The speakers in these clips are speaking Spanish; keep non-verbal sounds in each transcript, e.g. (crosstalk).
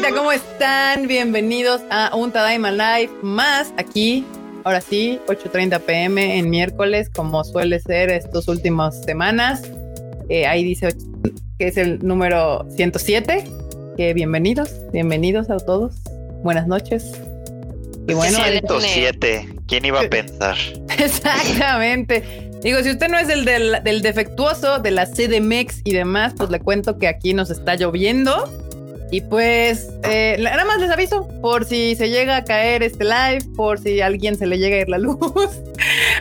bandita? ¿Cómo están? Bienvenidos a un Tadaima Live más aquí. Ahora sí, 8.30 pm en miércoles, como suele ser estas últimas semanas. Eh, ahí dice que es el número 107. Que bienvenidos, bienvenidos a todos. Buenas noches. Y bueno, 107. ¿Quién iba a (laughs) pensar? Exactamente. Digo, si usted no es el del, defectuoso de la CDMX y demás, pues le cuento que aquí nos está lloviendo. Y pues, eh, nada más les aviso, por si se llega a caer este live, por si a alguien se le llega a ir la (laughs) luz,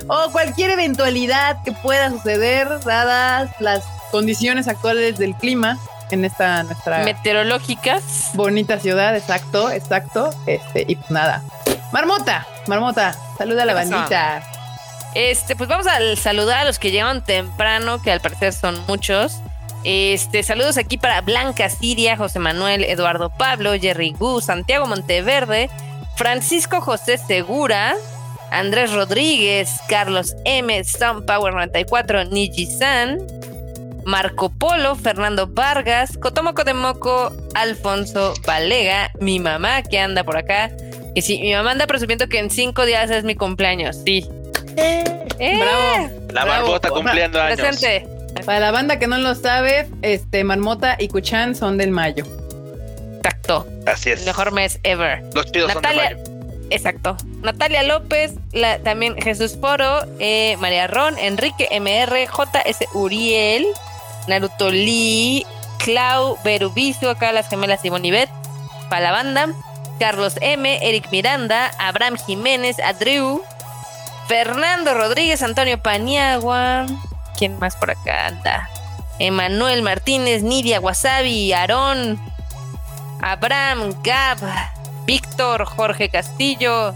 o cualquier eventualidad que pueda suceder, dadas las condiciones actuales del clima en esta nuestra meteorológicas bonita ciudad, exacto, exacto. Este, y pues nada. Marmota, Marmota, saluda a la bandita. Este, pues vamos a saludar a los que llegan temprano, que al parecer son muchos. Este, saludos aquí para Blanca Siria, José Manuel, Eduardo Pablo, Jerry Gu, Santiago Monteverde, Francisco José Segura, Andrés Rodríguez, Carlos M, Sun Power 94, Niji San, Marco Polo, Fernando Vargas, Cotomoco de Moco, Alfonso Valega, mi mamá que anda por acá. Y sí, mi mamá anda presumiendo que en cinco días es mi cumpleaños. Sí, (laughs) eh, bravo. La marmota cumpliendo años. Presente. Para la banda que no lo sabe, este Marmota y Kuchan son del mayo. Exacto. Así es. El mejor mes ever. Los chidos Natalia, son de mayo. Exacto. Natalia López, también Jesús Foro, eh, María Ron, Enrique MR, JS Uriel, Naruto Lee, Clau Berubizo, acá las gemelas y Bonivet, para la banda, Carlos M, Eric Miranda, Abraham Jiménez, Adriu, Fernando Rodríguez, Antonio Paniagua. ¿Quién más por acá anda? Emanuel Martínez, Nidia Wasabi, Aarón, Abraham, Gab, Víctor, Jorge Castillo,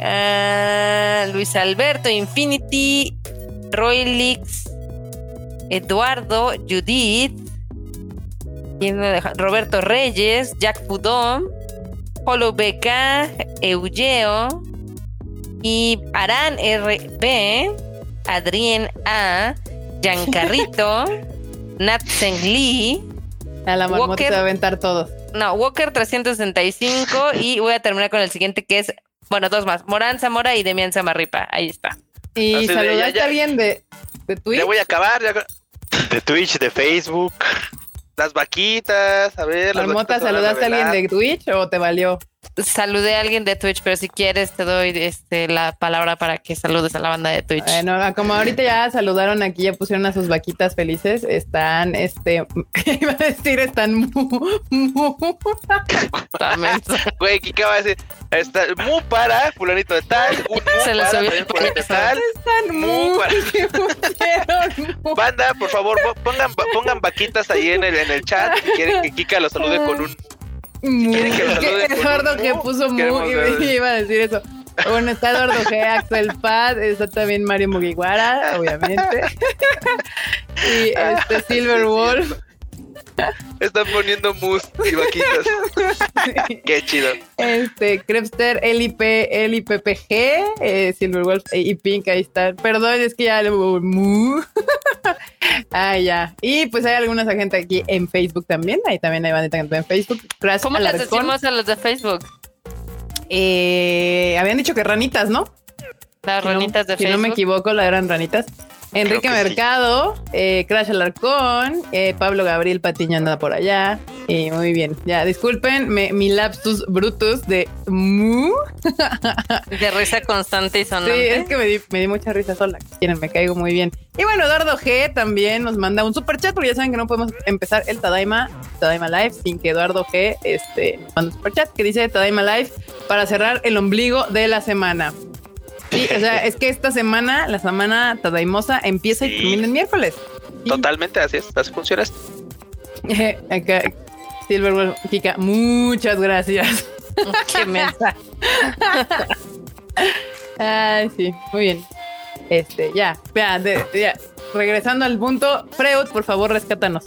ah, Luis Alberto, Infinity, Roylix, Eduardo, Judith, Roberto Reyes, Jack Pudón, Polo BK, Eugeo, y Aran RB, Adrien A, Giancarrito, (laughs) Nat Lee. A la Walker, se va a aventar todos. No, Walker 365 y voy a terminar con el siguiente que es, bueno, dos más, Morán Zamora y Demian Zamarripa. Ahí está. Y saludaste a alguien de, de Twitch. Ya voy a acabar. De Twitch, de Facebook. Las vaquitas, a ver. Marmota, ¿saludaste a alguien de Twitch o te valió? Saludé a alguien de Twitch, pero si quieres te doy este, la palabra para que saludes a la banda de Twitch. Bueno, como ahorita ya saludaron aquí, ya pusieron a sus vaquitas felices, están, este, (laughs) iba a decir, están mu, mu. Güey, ¿qué va a decir? Está mu para fulanito de tal, un mu Se para fulanito de tal. Están mu, para... (laughs) Banda, por favor, pongan, pongan vaquitas ahí en el, en el chat si quieren que Kika los salude con un Eduardo que puso muy iba a decir eso. Bueno, está Eduardo G, Axel Pad, está también Mario Mugiwara, obviamente. (laughs) y este (laughs) Silver Wolf. Están poniendo mus y vaquitas. (laughs) Qué chido. Este, Crepster, LIP, LIPPG, eh, Silverwolf y Pink, ahí está. Perdón, es que ya le mu. (laughs) ah, ya. Y pues hay algunas gente aquí en Facebook también. Ahí también hay bandita en Facebook. ¿Cómo les decimos a los de Facebook? Eh, habían dicho que ranitas, ¿no? Las ranitas de Facebook. Si no me equivoco, la eran ranitas. Enrique Mercado, eh, Crash Alarcón, eh, Pablo Gabriel Patiño anda por allá. Y muy bien, ya disculpen mi lapsus brutus de mu. (laughs) De risa constante y sonante. Sí, es que me di, me di mucha risa sola. Quieren, me caigo muy bien. Y bueno, Eduardo G también nos manda un super chat, porque ya saben que no podemos empezar el Tadaima, Tadaima Live sin que Eduardo G este, mande un super chat que dice Tadaima Live para cerrar el ombligo de la semana. Sí, o sea, es que esta semana, la semana Tadaimosa, empieza y termina el miércoles. Totalmente, así es, así funciona esto. (laughs) Acá, Silver Kika, muchas gracias. (laughs) Qué mesa. (laughs) Ay, sí, muy bien. Este, ya, ya, ya. Regresando al punto, Freud, por favor, rescátanos.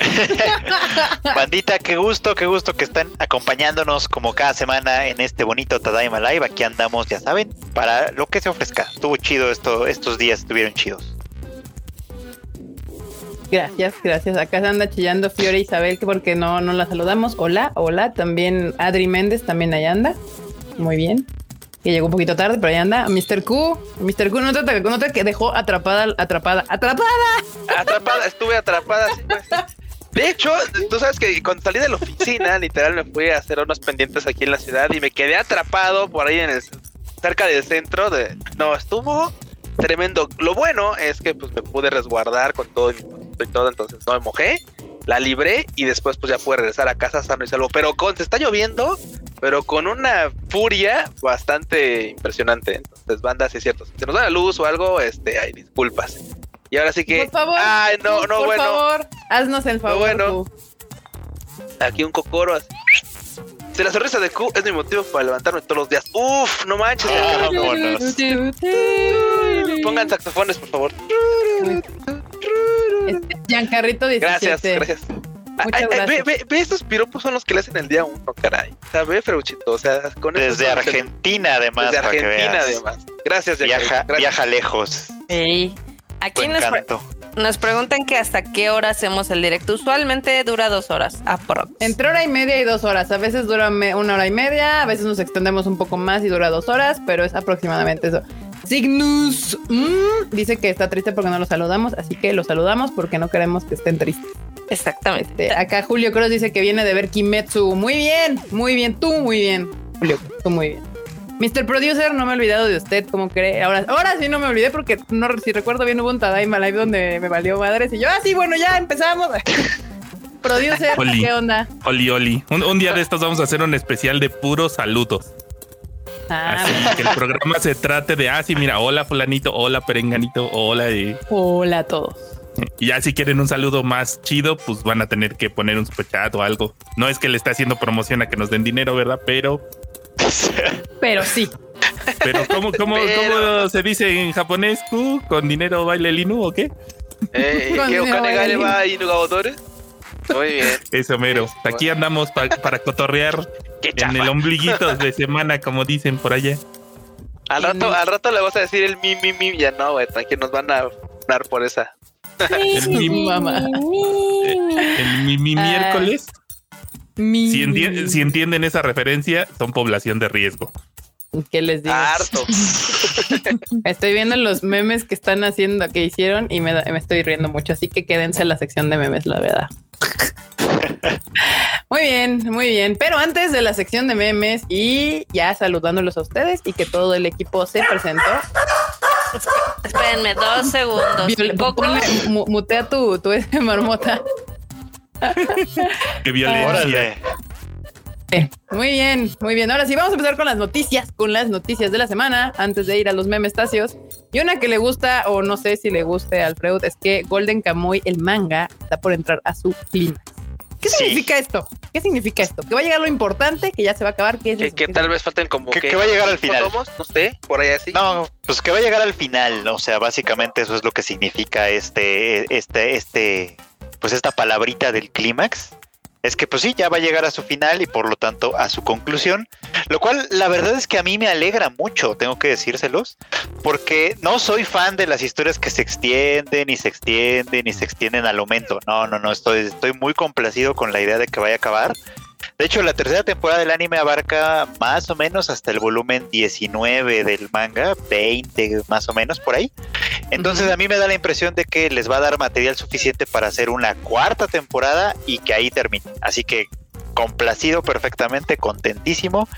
(laughs) Bandita, qué gusto, qué gusto que están acompañándonos como cada semana en este bonito Tadaima Live. Aquí andamos, ya saben, para lo que se ofrezca. Estuvo chido esto, estos días estuvieron chidos. Gracias, gracias. Acá se anda chillando Fiore Isabel que porque no, no la saludamos. Hola, hola. También Adri Méndez también ahí anda. Muy bien. Que llegó un poquito tarde, pero ahí anda. Mr. Q. Mr. Q, no te, no te dejó atrapada, atrapada, atrapada. Atrapada, estuve atrapada. Pues. De hecho, tú sabes que cuando salí de la oficina, literal me fui a hacer unos pendientes aquí en la ciudad y me quedé atrapado por ahí en el cerca del centro no estuvo tremendo. Lo bueno es que pues me pude resguardar con todo y todo, entonces no me mojé, la libré y después pues ya pude regresar a casa sano y salvo. Pero con se está lloviendo, pero con una furia bastante impresionante. Entonces, banda, sí es cierto. Si se nos da la luz o algo, este, hay disculpas. Y ahora sí que. Por favor. Ay, no, no, por bueno. favor, haznos el favor. bueno. Aquí un cocoro. así. Si la sonrisa de Q es mi motivo para levantarme todos los días. Uf, no manches. Vámonos. Pongan saxofones, por favor. Este, Giancarrito 17. Gracias, gracias. Muchas Ay, ay, ve, ve, ve, estos piropos son los que le hacen el día uno, caray. O sea, ve, Freuchito. O sea, con Desde Argentina, además, Desde para que Argentina, veas. además. Gracias, Viaja, gracias. viaja lejos. Ey. Aquí nos, pre- nos preguntan que hasta qué hora hacemos el directo. Usualmente dura dos horas, aprox. Entre hora y media y dos horas. A veces dura una hora y media, a veces nos extendemos un poco más y dura dos horas, pero es aproximadamente eso. Cygnus mm, dice que está triste porque no lo saludamos, así que lo saludamos porque no queremos que estén tristes. Exactamente. Este, acá Julio Cruz dice que viene de ver Kimetsu. Muy bien, muy bien, tú muy bien. Julio, tú muy bien. Mr. Producer, no me he olvidado de usted, ¿cómo cree? Ahora, ahora sí no me olvidé porque no, si recuerdo bien hubo un Tadaima Live donde me valió madres y yo, ah, sí, bueno, ya empezamos. (laughs) Producer, Oli. ¿qué onda? Oli, Oli. Un, un día de estos vamos a hacer un especial de puros saludos. Ah, Así que el programa se trate de, ah, sí, mira, hola fulanito, hola perenganito, hola. Y, Hola a todos. y ya si quieren un saludo más chido, pues van a tener que poner un superchat o algo. No es que le esté haciendo promoción a que nos den dinero, ¿verdad? Pero, Pero sí. pero ¿cómo, cómo, Pero- cómo se dice en japonés? ¿Con dinero baile el inu o qué? Eh, Con Muy bien. Eso mero. Aquí andamos pa- para cotorrear (laughs) en el ombliguito de semana, como dicen por allá. Al rato, al rato le vas a decir el mi, mi, mi. Ya no, güey. Tranquilo, nos van a dar por esa. El mi, Mamá. (laughs) el mi- mi Ah. miércoles. Mi- si entienden esa referencia, son población de riesgo. ¿Qué les digo? Harto. (laughs) Estoy viendo los memes que están haciendo, que hicieron y me, da- me estoy riendo mucho. Así que quédense en la sección de memes, la verdad. (laughs) Muy bien, muy bien. Pero antes de la sección de memes y ya saludándolos a ustedes y que todo el equipo se presentó, Espérenme dos segundos. Mutea tu, (laughs) marmota. Qué violencia. Muy bien, muy bien. Ahora sí, vamos a empezar con las noticias, con las noticias de la semana, antes de ir a los memes tacios. Y una que le gusta, o no sé si le guste al Freud, es que Golden Kamuy, el manga, está por entrar a su clima. ¿Qué Sí. significa esto? ¿Qué significa esto? Que va a llegar lo importante, que ya se va a acabar, que es Que, que tal vez falten como Que- que va a llegar al final. ¿Tomos? No sé, por ahí así. No, pues que va a llegar al final, o sea, básicamente eso es lo que significa este, este, este, pues esta palabrita del clímax. Es que pues sí, ya va a llegar a su final y por lo tanto a su conclusión, lo cual la verdad es que a mí me alegra mucho, tengo que decírselos, porque no soy fan de las historias que se extienden y se extienden y se extienden al aumento. No, no, no, estoy, estoy muy complacido con la idea de que vaya a acabar. De hecho, la tercera temporada del anime abarca más o menos hasta el volumen 19 del manga, 20 más o menos por ahí. Entonces a mí me da la impresión de que les va a dar material suficiente para hacer una cuarta temporada y que ahí termine. Así que complacido perfectamente, contentísimo.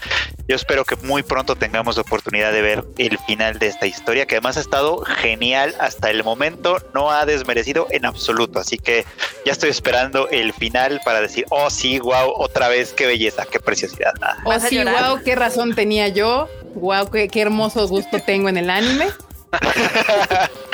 Yo espero que muy pronto tengamos la oportunidad de ver el final de esta historia, que además ha estado genial hasta el momento, no ha desmerecido en absoluto. Así que ya estoy esperando el final para decir, oh sí, wow, otra vez, qué belleza, qué preciosidad. Oh, ¿Vas a sí, wow, qué razón tenía yo. Wow, qué, qué hermoso gusto tengo en el anime. (laughs)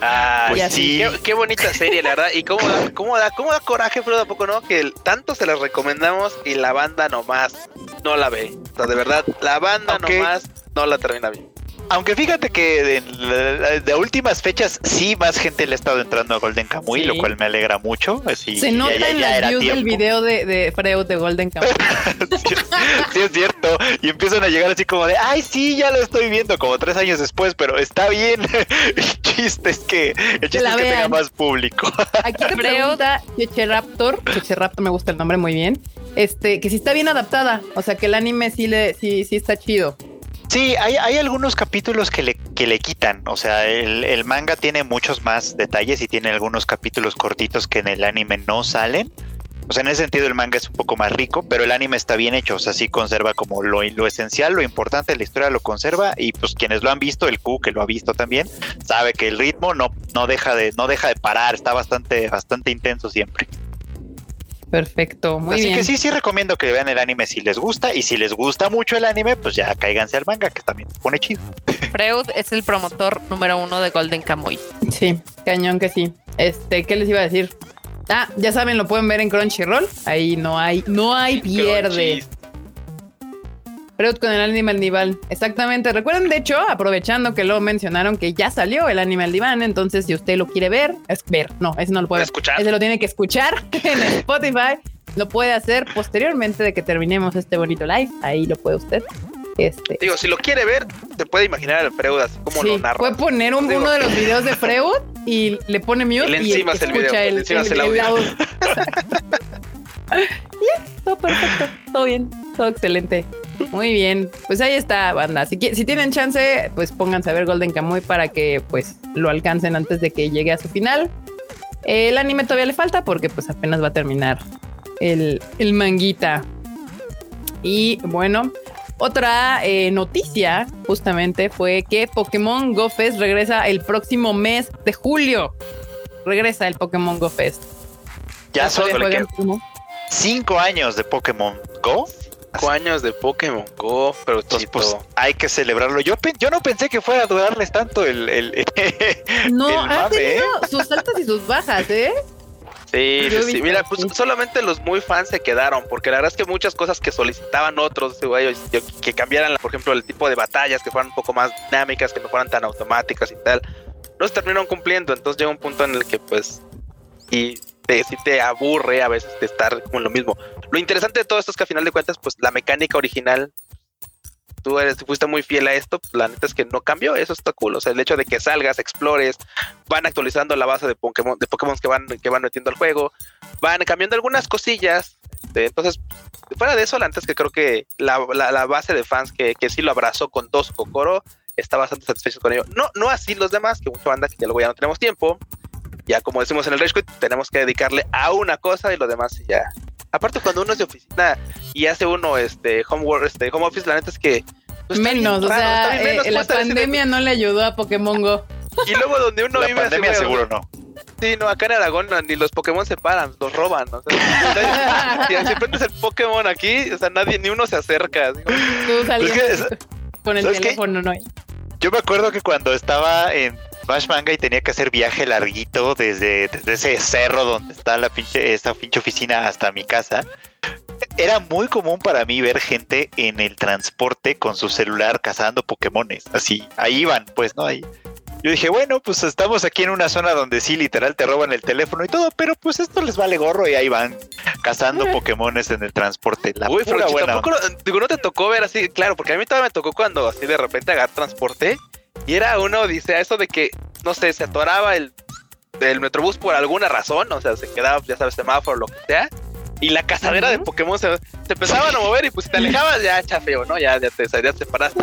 Ah, Pues sí, Qué, qué bonita serie, la verdad. Y cómo da, cómo da, cómo da coraje, pero tampoco no, que el- tanto se las recomendamos y la banda nomás no la ve. O sea, de verdad, la banda Ok. nomás no la termina bien. Aunque fíjate que en eh, de últimas fechas sí más gente le ha estado entrando a Golden Kamuy, Sí. lo cual me alegra mucho. Así, Se nota ya- en ya las era views del tiempo. video de, de Freud de Golden Kamuy. (laughs) sí, sí, es cierto. Y empiezan a llegar así como de, ay, sí, ya lo estoy viendo, como tres años después, pero está bien. (laughs) el chiste es que, el chiste la es que tenga más público. (laughs) Aquí te Freud. pregunta Cheche Raptor, Cheche Raptor me gusta el nombre muy bien, este, que si está bien adaptada, o sea que el anime sí le, sí, sí está chido. Sí, hay, hay algunos capítulos que le, que le quitan. O sea, el, el manga tiene muchos más detalles y tiene algunos capítulos cortitos que en el anime no salen. O sea, en ese sentido el manga es un poco más rico, pero el anime está bien hecho. O sea, sí conserva como lo, lo esencial, lo importante de la historia lo conserva. Y pues quienes lo han visto, el Q que lo ha visto también, sabe que el ritmo no, no deja de, no deja de parar, está bastante, bastante intenso siempre. Perfecto, muy Así bien. que sí, sí recomiendo que vean el anime si les gusta. Y si les gusta mucho el anime, pues ya cáiganse al manga, que también se pone chido. Freud es el promotor número uno de Golden Kamuy. Sí, cañón que sí. Este, ¿qué les iba a decir? Ah, ya saben, lo pueden ver en Crunchyroll. Ahí no hay, no hay pierde. Freud con el anime al diván. Exactamente. Recuerden, de hecho, aprovechando que lo mencionaron, que ya salió el anime al diván. Entonces, si usted lo quiere ver, es ver. No, ese no lo puede. Escuchar. Ese lo tiene que escuchar (laughs) en Spotify. Lo puede hacer posteriormente de que terminemos este bonito live. Ahí lo puede usted. Este. Digo, si lo quiere ver, se puede imaginar al Freud así como Sí, lo narra. puede poner un- Digo. uno de los (laughs) videos de Freud y le pone mute Y le y encimas el escucha video, el, le encimas el audio. Bien, (laughs) todo perfecto, todo bien, todo excelente. Muy bien, pues ahí está, banda. Si, si tienen chance, pues pónganse a ver Golden Kamuy para que pues lo alcancen antes de que llegue a su final. El anime todavía le falta porque pues apenas va a terminar el, el manguita. Y bueno, otra eh, noticia justamente fue que Pokémon Go Fest regresa el próximo mes de julio. Regresa el Pokémon Go Fest. Ya juegan ¿qué? Pokémon. cinco años de Pokémon Go. Cinco años de Pokémon Go, pero Entonces, chito. pues hay que celebrarlo. Yo, yo no pensé que fuera a durarles tanto el. el- (laughs) No, el ha mame, tenido sus altas y sus bajas, ¿eh? Sí, sí, sí. Mira, pues solamente los muy fans se quedaron, porque la verdad es que muchas cosas que solicitaban otros, güey, que- que cambiaran, por ejemplo, el tipo de batallas, que fueran un poco más dinámicas, que no fueran tan automáticas y tal, no se terminaron cumpliendo. Entonces llega un punto en el que, pues, y te, te aburre a veces de estar con lo mismo. Lo interesante de todo esto es que a final de cuentas, pues, la mecánica original tú eres, fuiste muy fiel a esto, la neta es que no cambió, eso está cool. O sea, el hecho de que salgas, explores, van actualizando la base de Pokémon, de Pokémon que van, que van metiendo al juego, van cambiando algunas cosillas. este, entonces, fuera de eso, la neta es que creo que la, la- la base de fans que, que sí lo abrazó con dos Kokoro está bastante satisfecho con ello. No, no así los demás, que mucha banda que ya luego ya no tenemos tiempo. Ya como decimos en el Rage Quit, tenemos que dedicarle a una cosa y lo demás ya. Aparte cuando uno es de oficina y hace uno este homework, este home office, la neta es que pues, menos, o raro, sea, menos, eh, la pandemia no le ayudó a Pokémon Go. y luego donde uno la vive pandemia seguro no. Sí, no, acá en Aragón ni los Pokémon se paran, los roban. O sea, si, si prendes el Pokémon aquí, o sea, nadie, ni uno se acerca. así Tú salías Pues que- con el teléfono, ¿no? Yo me acuerdo que cuando estaba en Smash Manga y tenía que hacer viaje larguito desde, desde ese cerro donde está la pinche, esa pinche oficina hasta mi casa, era muy común para mí ver gente en el transporte con su celular cazando Pokémones. Así, ahí iban, pues, ¿no? Ahí. Yo dije, bueno, pues estamos aquí en una zona donde sí, literal, te roban el teléfono y todo, pero pues esto les vale gorro y ahí van cazando Pokémones en el transporte. La Uy, pero pura si buena tampoco, digo, no te tocó ver así, claro, porque a mí todavía me tocó cuando así de repente agarré transporte y era una odisea, eso de que, no sé, se atoraba el, el metrobús por alguna razón, o sea, se quedaba, ya sabes, semáforo, lo que sea, y la cazadera de. Pokémon se, se empezaban a mover y pues si te alejabas ya chafeo, ¿no? Ya, ya te, ya te paraste,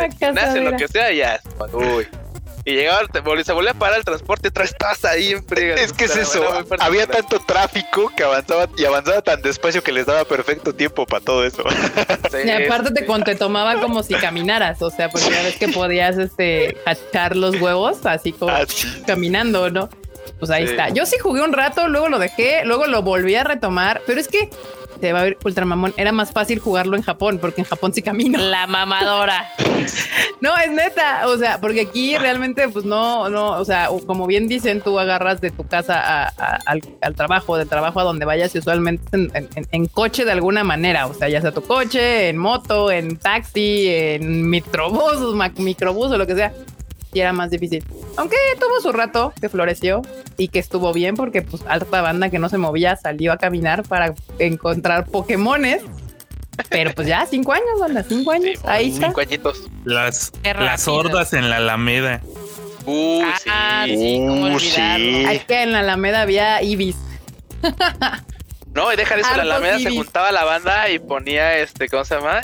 lo que sea, y ya, uy. Y llegaba, se volvía a parar el transporte, otra estás ahí en friega. Es que es eso, había tanto tráfico que avanzaba y avanzaba tan despacio que les daba perfecto tiempo para todo eso. (laughs) Sí, Y aparte sí, te, sí. con- te tomaba como si caminaras, o sea, porque ya ves que podías este hachar los huevos así como Así. caminando, ¿no? Pues ahí Sí. está. Yo sí jugué un rato, luego lo dejé, luego lo volví a retomar, pero es que te va a ver Ultramamón, era más fácil jugarlo en Japón, porque en Japón sí camino. La mamadora. (laughs) No, es neta, o sea, porque aquí realmente, pues no, no, o sea, como bien dicen, tú agarras de tu casa a- a- al, al trabajo, del trabajo a donde vayas y usualmente en, en- en coche de alguna manera, o sea, ya sea tu coche, en moto, en taxi, en microbús, microbús o lo que sea. Sí era más difícil. Aunque tuvo su rato que floreció y que estuvo bien porque pues alta banda que no se movía salió a caminar para encontrar Pokémones. Pero pues ya cinco años, banda, cinco años. Ahí está. Cinco añitos. Las, las hordas en la Alameda. Uh, Ah, sí. sí, Uh, sí. Aquí en la Alameda había Ibis. No, y deja de eso, la Hartos Alameda se juntaba la banda y ponía este, ¿cómo se llama?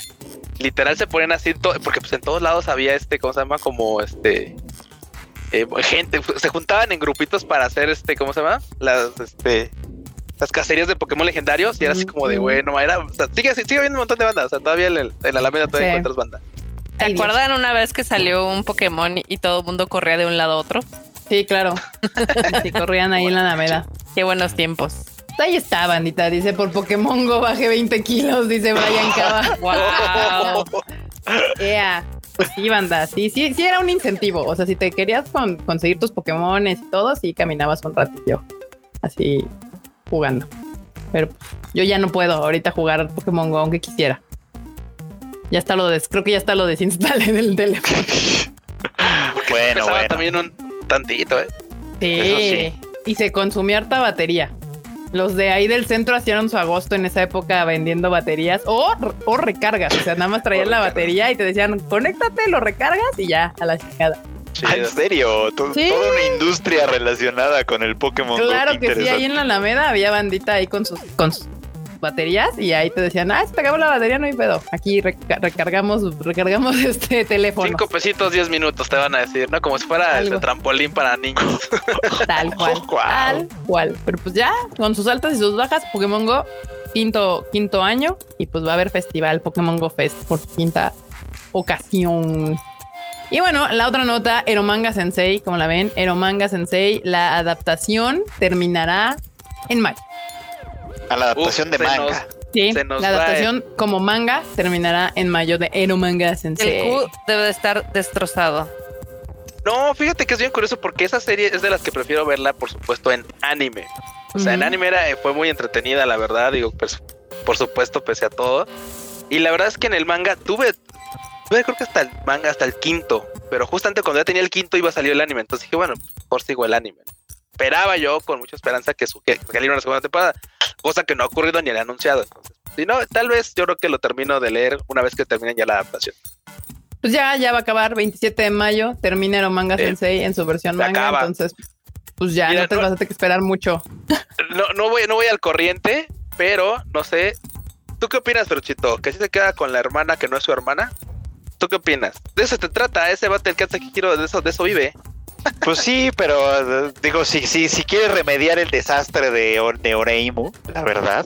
Literal se ponían así, porque pues en todos lados había este, ¿cómo se llama? Como este eh, gente, se juntaban en grupitos para hacer este, ¿cómo se llama? Las este las cacerías de Pokémon legendarios y era así como de bueno, era, o sea, sigue, sigue habiendo un montón de bandas, o sea, todavía en, el- en la Alameda todavía Sí. encuentras banda. ¿Te acuerdan una vez que salió un Pokémon y todo el mundo corría de un lado a otro? Sí, claro. (laughs) Sí, corrían ahí en la Alameda. Qué buenos tiempos. Ahí está, bandita. Dice, por Pokémon Go bajé 20 kilos, dice Brian Cava. (laughs) Wow. (laughs) Ea. Pues sí, banda. Sí, sí, sí era un incentivo. O sea, si te querías con- conseguir tus Pokémon y todo, sí caminabas un ratillo. Así, jugando. Pero yo ya no puedo ahorita jugar Pokémon Go, aunque quisiera. Ya está lo des, creo que ya está lo desinstalé del teléfono. (laughs) Bueno, bueno. también un tantito, ¿eh? Sí. Eso sí. Y se consumía harta batería. Los de ahí del centro hicieron su agosto en esa época vendiendo baterías o, o recargas. O sea, nada más traían la batería y te decían, conéctate, lo recargas y ya, a la chingada. ¿En serio? Sí. Toda una industria relacionada con el Pokémon Claro que sí, ahí en la Alameda había bandita ahí con sus, con sus baterías y ahí te decían, ah, se te acabó la batería, no hay pedo. Aquí reca- recargamos, recargamos (laughs) este teléfono. Cinco pesitos, diez minutos te van a decir, ¿no? Como si fuera el trampolín para niños. (laughs) Tal (laughs) cual. Guau. Tal cual. Pero pues ya, con sus altas y sus bajas, Pokémon Go, quinto, quinto año. Y pues va a haber festival Pokémon Go Fest por quinta ocasión. Y bueno, la otra nota, Eromanga Sensei, como la ven, Eromanga Sensei, la adaptación terminará en mayo. A la adaptación Uf, de manga. nos- Sí, Se nos la va adaptación como manga terminará en mayo de Eromanga Sensei. El Q debe de estar destrozado. No, fíjate que es bien curioso porque esa serie es de las que prefiero verla, por supuesto, en anime. O sea, en Ujú. anime era, eh, fue muy entretenida, la verdad, digo, pues, por supuesto, pese a todo. Y la verdad es que en el manga tuve, tuve creo que hasta el manga, hasta el quinto, pero justamente cuando ya tenía el quinto iba a salir el anime, entonces dije, bueno, por sigo el anime. Esperaba yo con mucha esperanza que, su, que saliera una segunda temporada, cosa que no ha ocurrido ni le han anunciado. Entonces, si no, tal vez yo creo que lo termino de leer una vez que terminen ya la adaptación. Pues ya, ya va a acabar 27 de mayo, termina Eromanga Sí. Sensei en su versión manga, acaba. entonces pues ya Mira, no te no- vas a tener que esperar mucho. (laughs) no, no voy, no voy al corriente, pero no sé. ¿Tú qué opinas, Feruchito? ¿Que si se queda con la hermana que no es su hermana? ¿Tú qué opinas? De eso te trata, ese Battle Cat Sekiro, de eso, de eso vive. Pues sí, pero eh, digo, si, si, si quieres remediar el desastre de, de Oreimu, la verdad,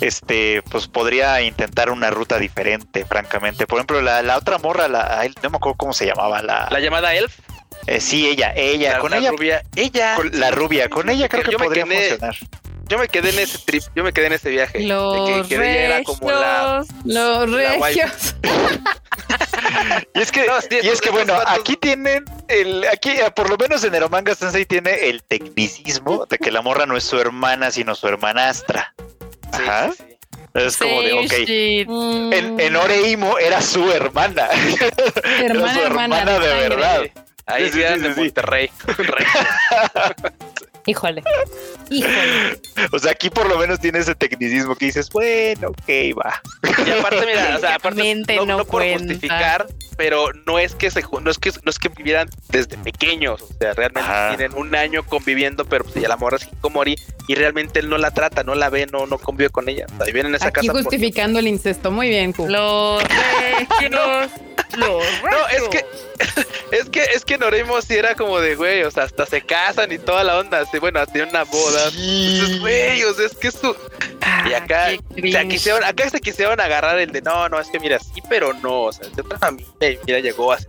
este, pues podría intentar una ruta diferente, francamente. Por ejemplo, la, la otra morra, la, no me acuerdo cómo se llamaba, la, La llamada Elf, eh, sí, ella, ella, la, con la ella, rubia, ella. con la rubia, con ella creo que Yo me podría quedé- funcionar. Yo me quedé en ese trip, yo me quedé en ese viaje. Los que, que ella era como la. regios. Los La regios. (laughs) Y es que, No, sí, y es que bueno, vatos- aquí tienen el, aquí, eh, por lo menos en Eromanga Sensei tiene el tecnicismo de que la morra no es su hermana, sino su hermanastra. Sí, Ajá. sí, sí. Es como de, ok. En, en Oreimo era su hermana. (laughs) era hermana, su hermana, hermana de verdad. Ahí Sí, sí, sí, eran sí, de. Monterrey. (laughs) Híjole. Híjole. O sea, aquí por lo menos tiene ese tecnicismo que dices, bueno, ok, va. Y aparte, mira, o sea, aparte no, no no por justificar, pero no es que se ju- no es que no es que vivieran desde pequeños, o sea, realmente Ajá. tienen un año conviviendo, pero pues ya la morra es hikomori y realmente él no la trata, no la ve, no, no convive con ella. O sea, viven en esa Aquí casa. justificando el incesto. Muy bien, Q. Los. (laughs) Los No, es que (laughs) es que es que Noremo sí era como de güey, o sea, hasta se casan y toda la onda, así, bueno, tienen una boda. Entonces, güey, o sea, es que eso y acá, Ah, o sea, quisieron, acá se quisieron agarrar el de no, no, es que mira, sí, pero no, o sea, de otra familia y mira, llegó así.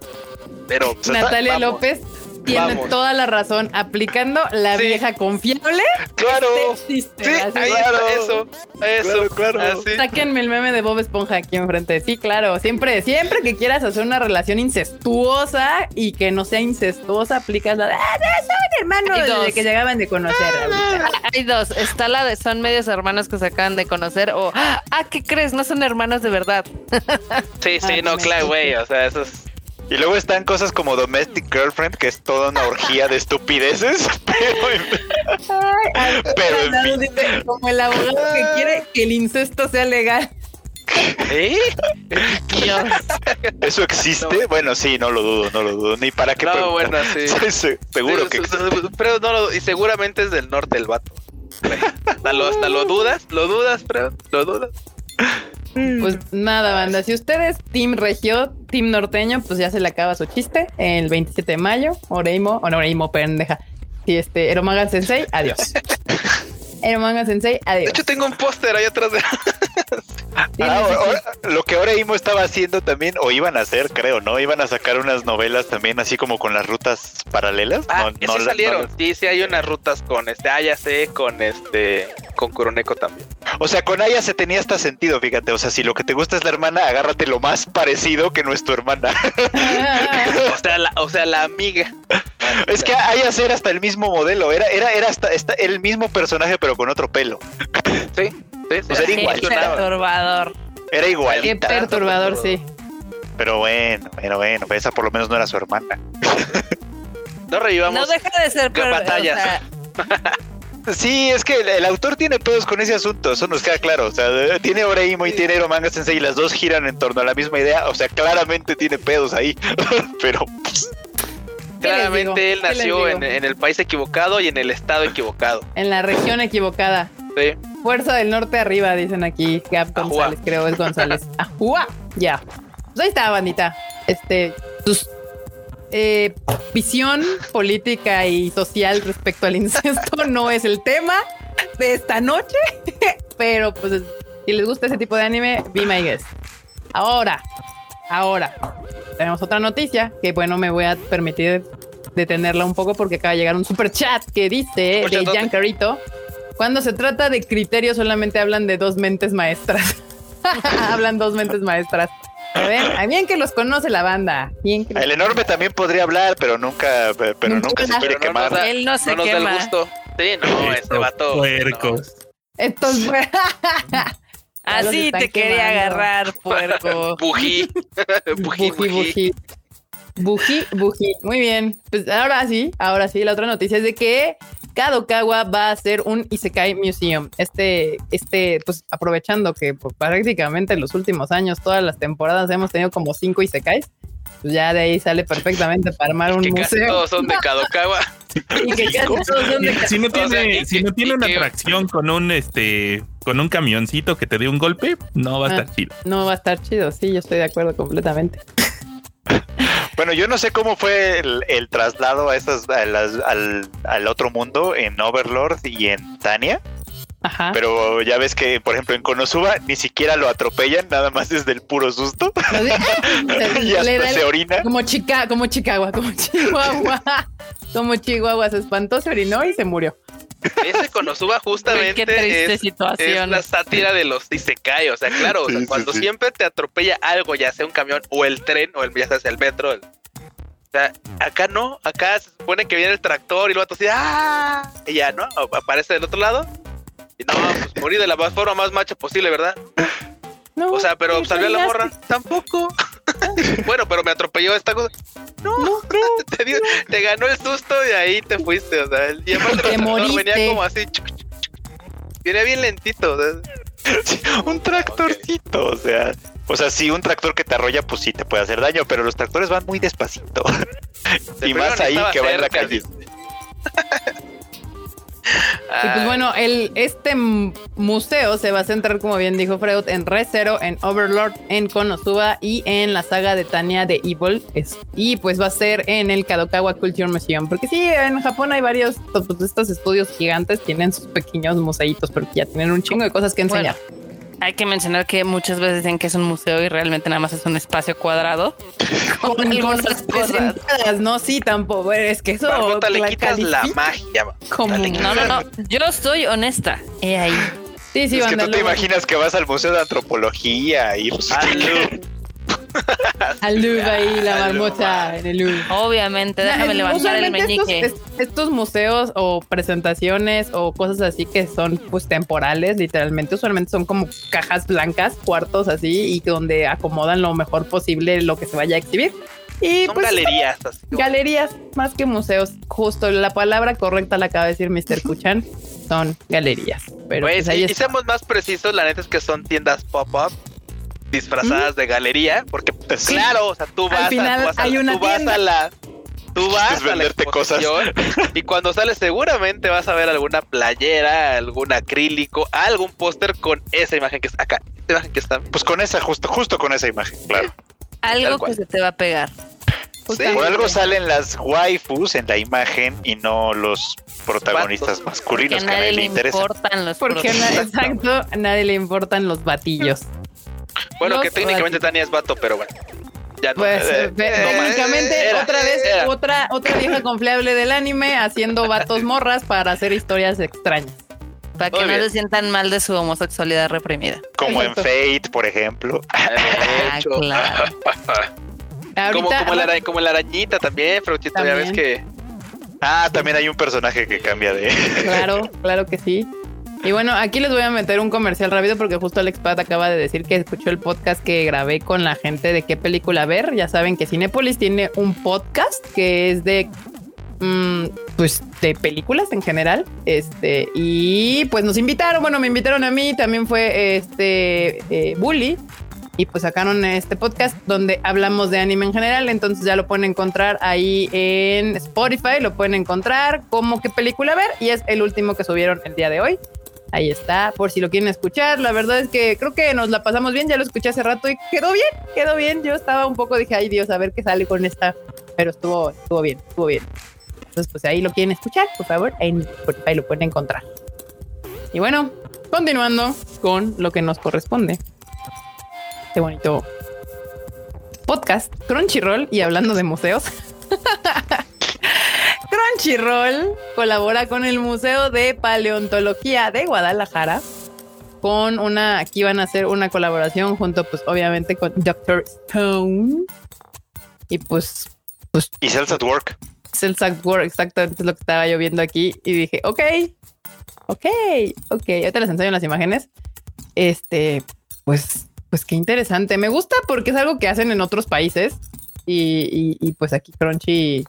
Pero pues, Natalia. López tiene vamos. toda la razón. Aplicando la Sí. vieja confiable. Claro. existe, Sí, así. ahí Claro. está eso. Eso, Claro, claro. Así. Sáquenme el meme de Bob Esponja aquí enfrente. Sí, claro. Siempre, siempre que quieras hacer una relación incestuosa y que no sea incestuosa, aplicas la de, ah, no, son hermanos Hay desde dos. que llegaban de conocer. Hay dos. Está la de son medios hermanos que se acaban de conocer o ah, ¿qué crees? No son hermanos de verdad. Sí, sí, Ah, no, claro, güey, o sea, eso es Y luego están cosas como Domestic Girlfriend, que es toda una orgía de estupideces. (laughs) (laughs) Pero, Ay, Pero, en fin. dice, como el abogado que quiere que el incesto sea legal. ¿Eh? Dios. ¿Eso existe? Bueno, sí, no lo dudo, no lo dudo. Ni para qué No, preguntar. bueno, sí. (laughs) Sí, sí, Seguro Sí, que existe. Pero no lo, y seguramente es del norte el vato. Hasta lo, hasta lo dudas, lo dudas, pero lo dudas. Pues nada, banda. Si usted es Team Regio, Team Norteño, pues ya se le acaba su chiste. El 27 de mayo, Oreimo, o no, Oreimo, pendeja. Si este, Eromaga Sensei, adiós. (laughs) Eromaga Sensei, De adiós. hecho, tengo un póster ahí atrás de. (laughs) Ah, ahora- lo que ahora Imo estaba haciendo también, o iban a hacer, creo, ¿no? Iban a sacar unas novelas también, así como con las rutas paralelas. Ah, no, que no sí salieron. no Sí, sí, hay unas rutas con este. Ah, ya sé, con este. Con Kuroneko también. o sea, con Aya se tenía hasta sentido, fíjate. O sea, si lo que te gusta es la hermana, agárrate lo más parecido que no es tu hermana. (laughs) O sea, la, o sea, la amiga. es que Aya era hasta el mismo modelo, era, era, era hasta, hasta el mismo personaje, pero con otro pelo. Sí, sí, sí. O sea, era Qué igual. perturbador. Era Qué igualita. perturbador, sí. Pero bueno, bueno, bueno, esa por lo menos no era su hermana. (laughs) No revivamos. No deja de ser qué per- batallas. o sea, (laughs) Sí, es que el, el autor tiene pedos con ese asunto, eso nos queda claro. O sea, tiene Oreimo y tiene Manga Sensei y las dos giran en torno a la misma idea. O sea, claramente tiene pedos ahí. (laughs) Pero pues, ¿Qué Claramente él ¿Qué les nació en, en el país equivocado y en el estado equivocado. En la región equivocada. Sí. Fuerza del norte arriba, dicen aquí. Gab Ajua. González, creo es González. (laughs) Ajua. Ya. Pues ahí está, bandita. Este, sus eh, visión política y social respecto al incesto (laughs) no es el tema de esta noche, (laughs) pero pues si les gusta ese tipo de anime, be my guest. Ahora, ahora, tenemos otra noticia que bueno, me voy a permitir detenerla un poco porque acaba de llegar un super chat que dice de. Jan Carito. Cuando se trata de criterios solamente hablan de dos mentes maestras. (laughs) hablan dos mentes maestras. A ver, a bien que los conoce la banda. Bien que el enorme también podría hablar, pero nunca, pero Nunca. nunca se quiere no quemar. da- Él no se no nos da el gusto. Sí, no, Estos vato. puercos. Estos (laughs) Ya los Así te quería quemando. agarrar, (laughs) puerco. Bují. (laughs) Bují, Bují, bují. bují. Bují, bují. Muy bien. Pues ahora sí, ahora sí, la otra noticia es de que Kadokawa va a ser un Isekai Museum. Este, este, pues aprovechando que pues, prácticamente en los últimos años, todas las temporadas hemos tenido como cinco Isekais. Pues ya de ahí sale perfectamente para armar un Que casi museo. todos son de Kadokawa. (laughs) Y que casi todos son de Si no O sea, tiene, si que- no tiene una que- atracción con un este con un camioncito que te dé un golpe, no va a Ah. estar chido. No va a estar chido, sí, yo estoy de acuerdo completamente. (laughs) Bueno, yo no sé cómo fue el, el traslado a estas, a las- al, al otro mundo en Overlord y en Tania, Ajá. pero ya ves que, por ejemplo, en Konosuba ni siquiera lo atropellan, nada más desde el puro susto (laughs) (laughs) y hasta se orina. Como chica, como Chicago, como (laughs) Chihuahua. como Chihuahua se espantó, se orinó y se murió. Ese Konosuba justamente Qué triste es, es situación. la sátira de los Isekai. O sea, claro, o sea, Sí, cuando sí. siempre te atropella algo, ya sea un camión o el tren, o el, ya sea el metro. el- o sea, acá no, acá se supone que viene el tractor y vato así, ¡ah! Y ya, ¿no? Aparece del otro lado. Y no, pues morí de la más- forma más macha posible, ¿verdad? No, O sea, pero sí, salió la morra. Tampoco. (laughs) bueno, pero me atropelló esta cosa. No, no, (laughs) te, dio- te ganó el susto y ahí te fuiste. O sea, y además el Te venía como así. chuc, chuc, chuc. Viene bien lentito. o sea, un tractorcito, o sea, o sea, sí, un tractor que te arrolla, pues sí te puede hacer daño, pero los tractores van muy despacito. de (laughs) y más ahí que va en la calle. Y pues bueno, el, este museo se va a centrar, como bien dijo Freud, en Re:Zero, en Overlord, en Konosuba y en la saga de Tania de Evil. Es- y pues va a ser en el Kadokawa Culture Museum. Porque sí, en Japón hay varios, pues, estos estudios gigantes tienen sus pequeños museitos, pero que ya tienen un chingo de cosas que enseñar. Hay que mencionar que muchas veces dicen que es un museo y realmente nada más es un espacio cuadrado. (laughs) con algunas cosas no, sí, tampoco. Es que eso le la quitas la magia. como- No, no, no. Yo soy honesta. He ahí. Sí, sí, es que tú te imaginas que vas al Museo de Antropología y pues, (laughs) (laughs) (laughs) Al Louvre ahí, la marmota en el Louvre. Obviamente, déjame No, levantar el estos, meñique. es- estos museos o presentaciones o cosas así que son pues temporales, literalmente, usualmente son como cajas blancas, cuartos así, y donde acomodan lo mejor posible lo que se vaya a exhibir. Y Son pues galerías. así. galerías más que museos. Justo la palabra correcta la acaba de decir Mr. (laughs) Kuchan. Son galerías. Pero pues sí, ahí y seamos más precisos, la neta es que son tiendas pop-up disfrazadas de galería, porque pues, Sí. claro, o sea, tú vas, final a, tú vas, a- hay una tú vas a la tú vas a la venderte cosas. exposición y cuando sales seguramente vas a ver alguna playera, algún acrílico, algún póster con esa imagen que está acá, esta imagen que está. Pues con esa, justo, justo con esa imagen, claro. Algo que se te va a pegar. Justamente. Por algo salen las waifus en la imagen y no los protagonistas. Porque masculinos a que a nadie nadie le le interesan. importan los Porque exacto, a nadie le importan los batillos. Bueno, que técnicamente. Tania es vato, pero bueno. Ya no. Pues Eh, eh, eh, técnicamente era, otra vez era. otra otra vieja confiable del anime haciendo vatos morras para hacer historias extrañas. Para que no se sientan mal de su homosexualidad reprimida. Como en. Fate, por ejemplo. (laughs) Ah, claro. como, como, la, como la arañita también, Fruchito, ya ves que Ah, también hay un personaje que cambia de. Claro, (laughs) claro que sí. Y bueno, aquí les voy a meter un comercial rápido porque justo Alex Pat acaba de decir que escuchó el podcast que grabé con la gente de qué película ver. Ya saben que Cinépolis tiene un podcast que es de mm, pues de películas en general. Este, y pues nos invitaron, bueno, me invitaron a mí, también fue este eh, Bully. Y pues sacaron este podcast donde hablamos de anime en general. Entonces ya lo pueden encontrar ahí en Spotify. Lo pueden encontrar como qué película ver. Y es el último que subieron el día de hoy. Ahí está, por si lo quieren escuchar. La verdad es que creo que nos la pasamos bien. Ya lo escuché hace rato y quedó bien, quedó bien. Yo estaba un poco, dije, ay Dios, a ver qué sale con esta. Pero estuvo, estuvo bien, estuvo bien. Entonces, pues ahí lo quieren escuchar, por favor. En Spotify lo pueden encontrar. Y bueno, continuando con lo que nos corresponde. Este bonito podcast, Crunchyroll, y hablando de museos. (laughs) Crunchyroll colabora con el Museo de Paleontología de Guadalajara con una, aquí van a hacer una colaboración junto pues obviamente con Dr. Stone y pues Y Cells at Work. Cells at Work, exactamente es lo que estaba yo viendo aquí y dije, ok, ok, ok, ahorita les enseño las imágenes. Este, pues, pues qué interesante. Me gusta porque es algo que hacen en otros países y, y- y, pues aquí Crunchy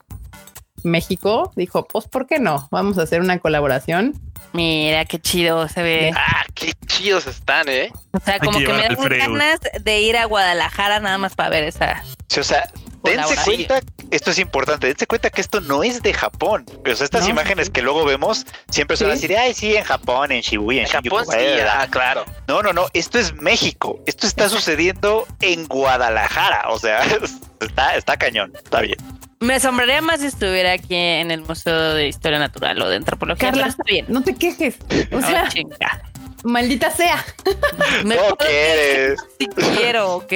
México dijo, pues, ¿por qué no? Vamos a hacer una colaboración. Mira qué chido se ve. Ah, qué chidos están, ¿eh? O sea, como que que me dan ganas de ir a Guadalajara nada más para ver esa. Sí, o sea, dense cuenta, esto es importante, dense cuenta que esto no es de Japón. O sea, estas No. imágenes que luego vemos siempre se van a Sí. decir, ay, sí, en Japón, en Shibuya, en, En Japón sí, bla". ah, claro. No, no, no, esto es México. Esto está sucediendo en Guadalajara. O sea, (laughs) está, está cañón, está bien. Me asombraría más si estuviera aquí en el Museo de Historia Natural o de Antropología. Carla, está bien. no te quejes. O No, sea, chinga. maldita sea. Me (laughs) No quieres. si quiero, ¿ok?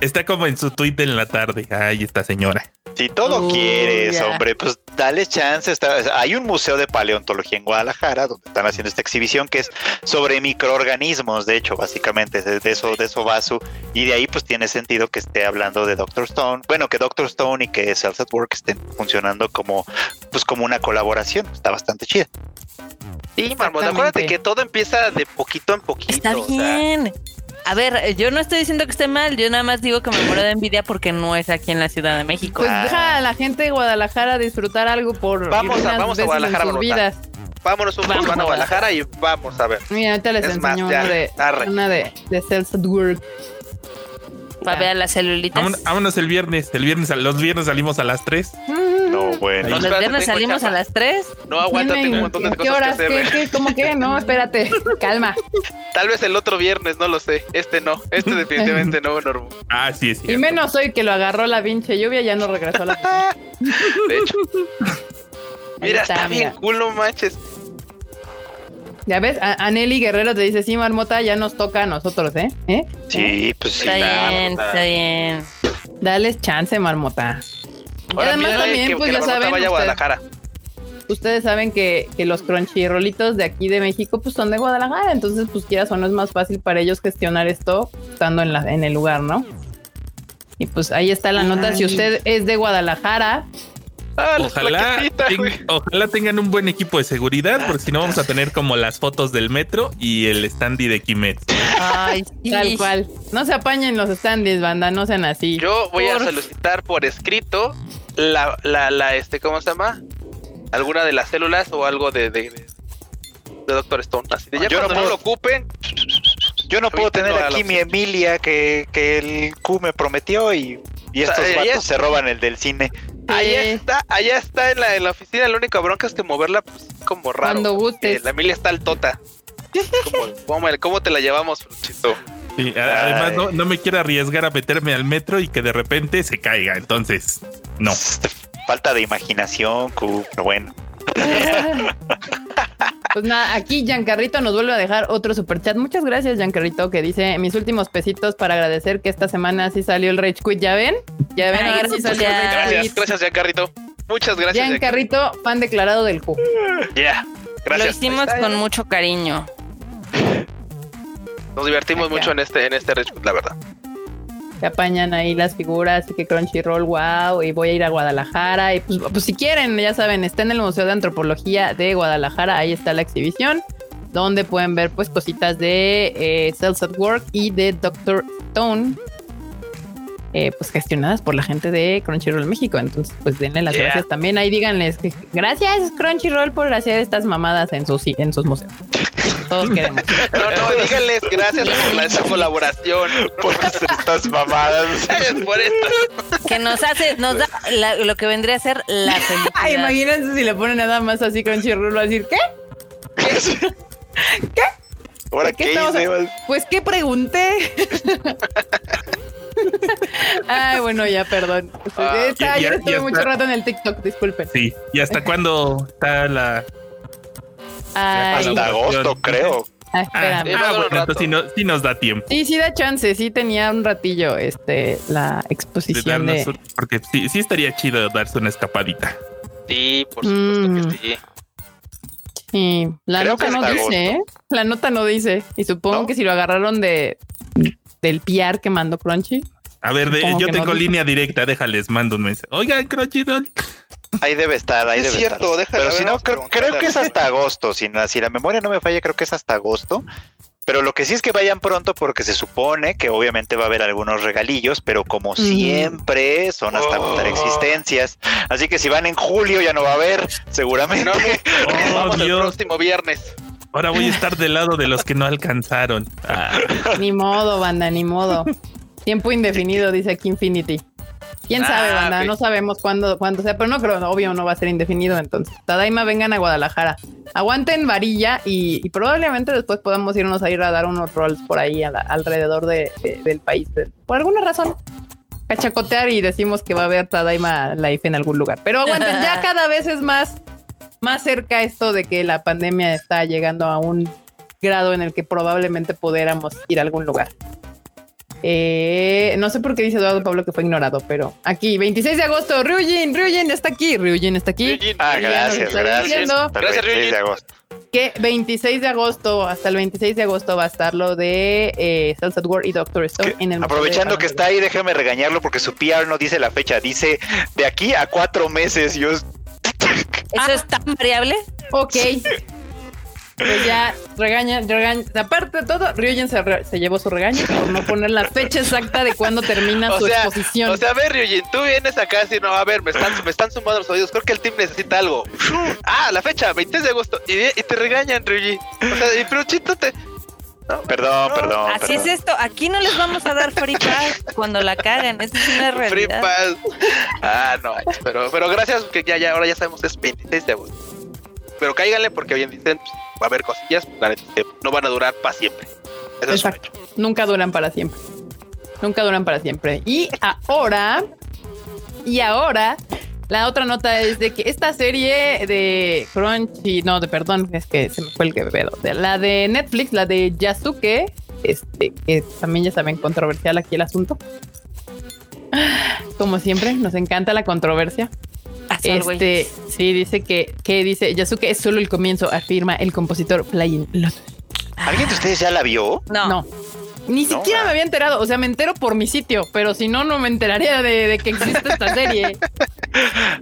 Está como en su tweet en la tarde. Ay, esta señora. Si todo quieres, hombre, pues dale chance. Está- hay un museo de paleontología en Guadalajara donde están haciendo esta exhibición que es sobre microorganismos, de hecho, básicamente, de, eso, de eso va su. Y de ahí, pues tiene sentido que esté hablando de Doctor Stone. Bueno, que Doctor Stone y que Cells at Work estén funcionando como, pues, como una colaboración. Está bastante chida. Sí, Marmota, acuérdate que todo empieza de poquito en poquito. Está o sea, bien. A ver, yo no estoy diciendo que esté mal, yo nada más digo que me muero de envidia porque no es aquí en la Ciudad de México. Pues Ah. deja a la gente de Guadalajara disfrutar algo por Vamos a- vamos a veces Guadalajara, sus vidas. vámonos un poco a a Guadalajara y vamos a ver. Mira, ahorita les Es más, enseño ya, una de una de, de Cells at Work. Para ver las celulitas. Vámonos, vámonos el viernes. El viernes, los viernes salimos a las 3. No, bueno. No, Los espérate, viernes salimos chamba. a las 3. No aguanta, tengo un montón de ¿Qué cosas horas? que ¿Qué, hacer. qué, ¿Cómo qué? No, (laughs) espérate. Calma. Tal vez el otro viernes, no lo sé. Este no. Este (laughs) definitivamente no, Normo. Ah, sí, es Y menos hoy que lo agarró la pinche lluvia, ya no regresó a la. (laughs) De hecho. Mira, está, está, bien mira. no manches. Ya ves, A- Aneli Guerrero te dice, sí, Marmota, ya nos toca a nosotros, ¿eh? ¿Eh? Sí, pues sí. Está bien, está bien. Dales chance, Marmota. Y Ahora además mira, también, que, pues que ya saben, vaya a ustedes, Guadalajara. ustedes saben que, que los crunchyrollitos de aquí de México, pues son de Guadalajara, entonces, pues quieras o no, es más fácil para ellos gestionar esto estando en, la, en el lugar, ¿no? Y pues ahí está la nota. Si usted es de Guadalajara, Ah, Ojalá, ten- ojalá tengan un buen equipo de seguridad, porque si no vamos a tener como las fotos del metro y el standy de Kimetsu. Ay, sí. Tal cual. No se apañen los standees, banda, no sean así. Yo voy a solicitar por escrito la, la, la, este, ¿cómo se llama? Alguna de las células o algo de, de, Doctor Stone. Así de ya Yo no cuando no, puedo- lo ocupen, Yo no puedo tener aquí mi. Emilia que, que el Q me prometió y, y estos sea, ella vatos es- se roban el del cine. Allá Sí. está, allá está en la, en la oficina. La única bronca es que moverla, pues, como raro. Cuando gustes. La Emilia está altota. ¿Cómo, cómo, cómo te la llevamos, Fruchito? Sí, a- además, no, no me quiero arriesgar a meterme al metro y que de repente se caiga. Entonces, no. Este, Falta de imaginación, Q, pero bueno. (laughs) (laughs) Pues nada, aquí Giancarrito nos vuelve a dejar otro superchat. Muchas gracias, Giancarrito, que dice mis últimos pesitos para agradecer que esta semana sí salió el Rage Quit. ¿Ya ven? ¿Ya ven? Ahora sí gracias. salió el Rage Gracias, Quit. gracias, Giancarrito. Muchas gracias. Giancarrito, fan declarado del Q. Ya, Lo gracias. hicimos con mucho cariño. Nos divertimos Acá. mucho en este, en este Rage Quit, la verdad. Se apañan ahí las figuras y que Crunchyroll, wow, y voy a ir a Guadalajara. Y pues, pues si quieren, ya saben, está en el Museo de Antropología de Guadalajara, ahí está la exhibición, donde pueden ver pues cositas de eh, Cells at Work y de Doctor Stone, eh, pues gestionadas por la gente de Crunchyroll México. Entonces, pues denle las Yeah. gracias también. Ahí díganles que gracias Crunchyroll por hacer estas mamadas en sus, en sus museos. Todos queremos. (laughs) No, no, díganles gracias por la, esa colaboración. Por estas mamadas. (laughs) Gracias por esto. Que nos hace, nos da la- lo que vendría a ser la felicidad. Ay, imagínense si le ponen nada más así Crunchyroll va a decir, (laughs) ¿qué? ¿Ahora ¿De qué qué estamos hice? Pues, ¿qué pregunté? Ay, bueno, ya, perdón. Ah, Esta- ya- ya- estuve ya mucho rato en el TikTok, disculpen. Sí. ¿Y hasta cuándo está la.? Ay, Hasta agosto, creo. ah, espérame. Bueno, entonces sí, no- sí nos da tiempo Sí, sí da chance, sí tenía un ratillo este la exposición de... un- porque sí, sí estaría chido darse una escapadita. Sí, por supuesto Mm. que sí. Sí, la Creo nota no dice, ¿eh? La nota no dice. Y supongo ¿No? que si lo agarraron de del PR que mandó Crunchy. A ver, de- yo no tengo dice. línea directa, déjales, mando un mensaje. Oigan, Crunchyroll. Ahí debe estar, ahí Es debe cierto, estar. Pero si no, creo, creo que es hasta agosto. Si, si la memoria no me falla, creo que es hasta agosto. Pero lo que sí es que vayan pronto porque se supone que obviamente va a haber algunos regalillos, pero como siempre son hasta Oh. agotar existencias. Así que si van en julio ya no va a haber, seguramente. No, Oh, (laughs) vamos el Dios. próximo viernes. Ahora voy a estar del lado de los que no alcanzaron. Ah, (laughs) Ni modo, banda, ni modo. Tiempo indefinido, dice aquí Infinity. ¿Quién Ah, sabe, banda? ok. No sabemos cuándo, cuándo sea, pero no creo, obvio no va a ser indefinido. Entonces, Tadaima, vengan a Guadalajara. Aguanten varilla y, y probablemente después podamos irnos a ir a dar unos rolls por ahí a la- alrededor de- de- del país. por alguna razón. Cachacotear y decimos que va a haber Tadaima Life en algún lugar. Pero aguanten, ya (laughs) cada vez es más, más cerca esto de que la pandemia está llegando a un grado en el que probablemente pudiéramos ir a algún lugar. Eh, no sé por qué dice Eduardo Pablo que fue ignorado, pero aquí, 26 de agosto, Ryujin, Ryujin está aquí, Ryujin está aquí. Ryujin, Ah, gracias, gracias. Gracias, 26 de Ryujin. agosto. Que 26 de agosto, hasta el 26 de agosto va a estar lo de eh, Cells at War y Doctor Stone Que- en el aprovechando que está ahí, déjame regañarlo porque su PR no dice la fecha, dice de aquí a cuatro meses. Yo ¿Eso es tan variable? Ok. Pues ya regaña, regaña. Aparte de todo, Ryujin se, re- se llevó su regaño por no poner la fecha exacta de cuándo termina O su sea, exposición. o sea, a ver, Ryujin, tú vienes acá así, no, a ver, me están, me están sumando los oídos, creo que el team necesita algo. Ah, la fecha, 26 de agosto, y, y te regañan, Ryujin. O sea, y pero te... No, Perdón, No, perdón. Así es esto. Aquí no les vamos a dar free pass cuando la cagan. Eso es una Free realidad. pass. Ah, no, pero, pero gracias, que ya, ya, ahora ya sabemos, es 26 de agosto. Pero cáiganle porque bien dicen, pues, va a haber cosillas, no van a durar para siempre. Eso es Exacto. Nunca duran para siempre. Nunca duran para siempre. Y ahora, y ahora, la otra nota es de que esta serie de Crunchy, no, de perdón, es que se me fue el que. De la de Netflix, la de Yasuke, este, que también ya saben, controversial aquí el asunto. Como siempre, nos encanta la controversia. As always. Sí, dice que, que dice Yasuke es solo el comienzo, afirma el compositor Flying Lotus. ¿Alguien de ustedes ya la vio? No. No. Ni No, siquiera me había enterado. O sea, me entero por mi sitio, pero si no, no me enteraría de, de que existe esta serie. (laughs)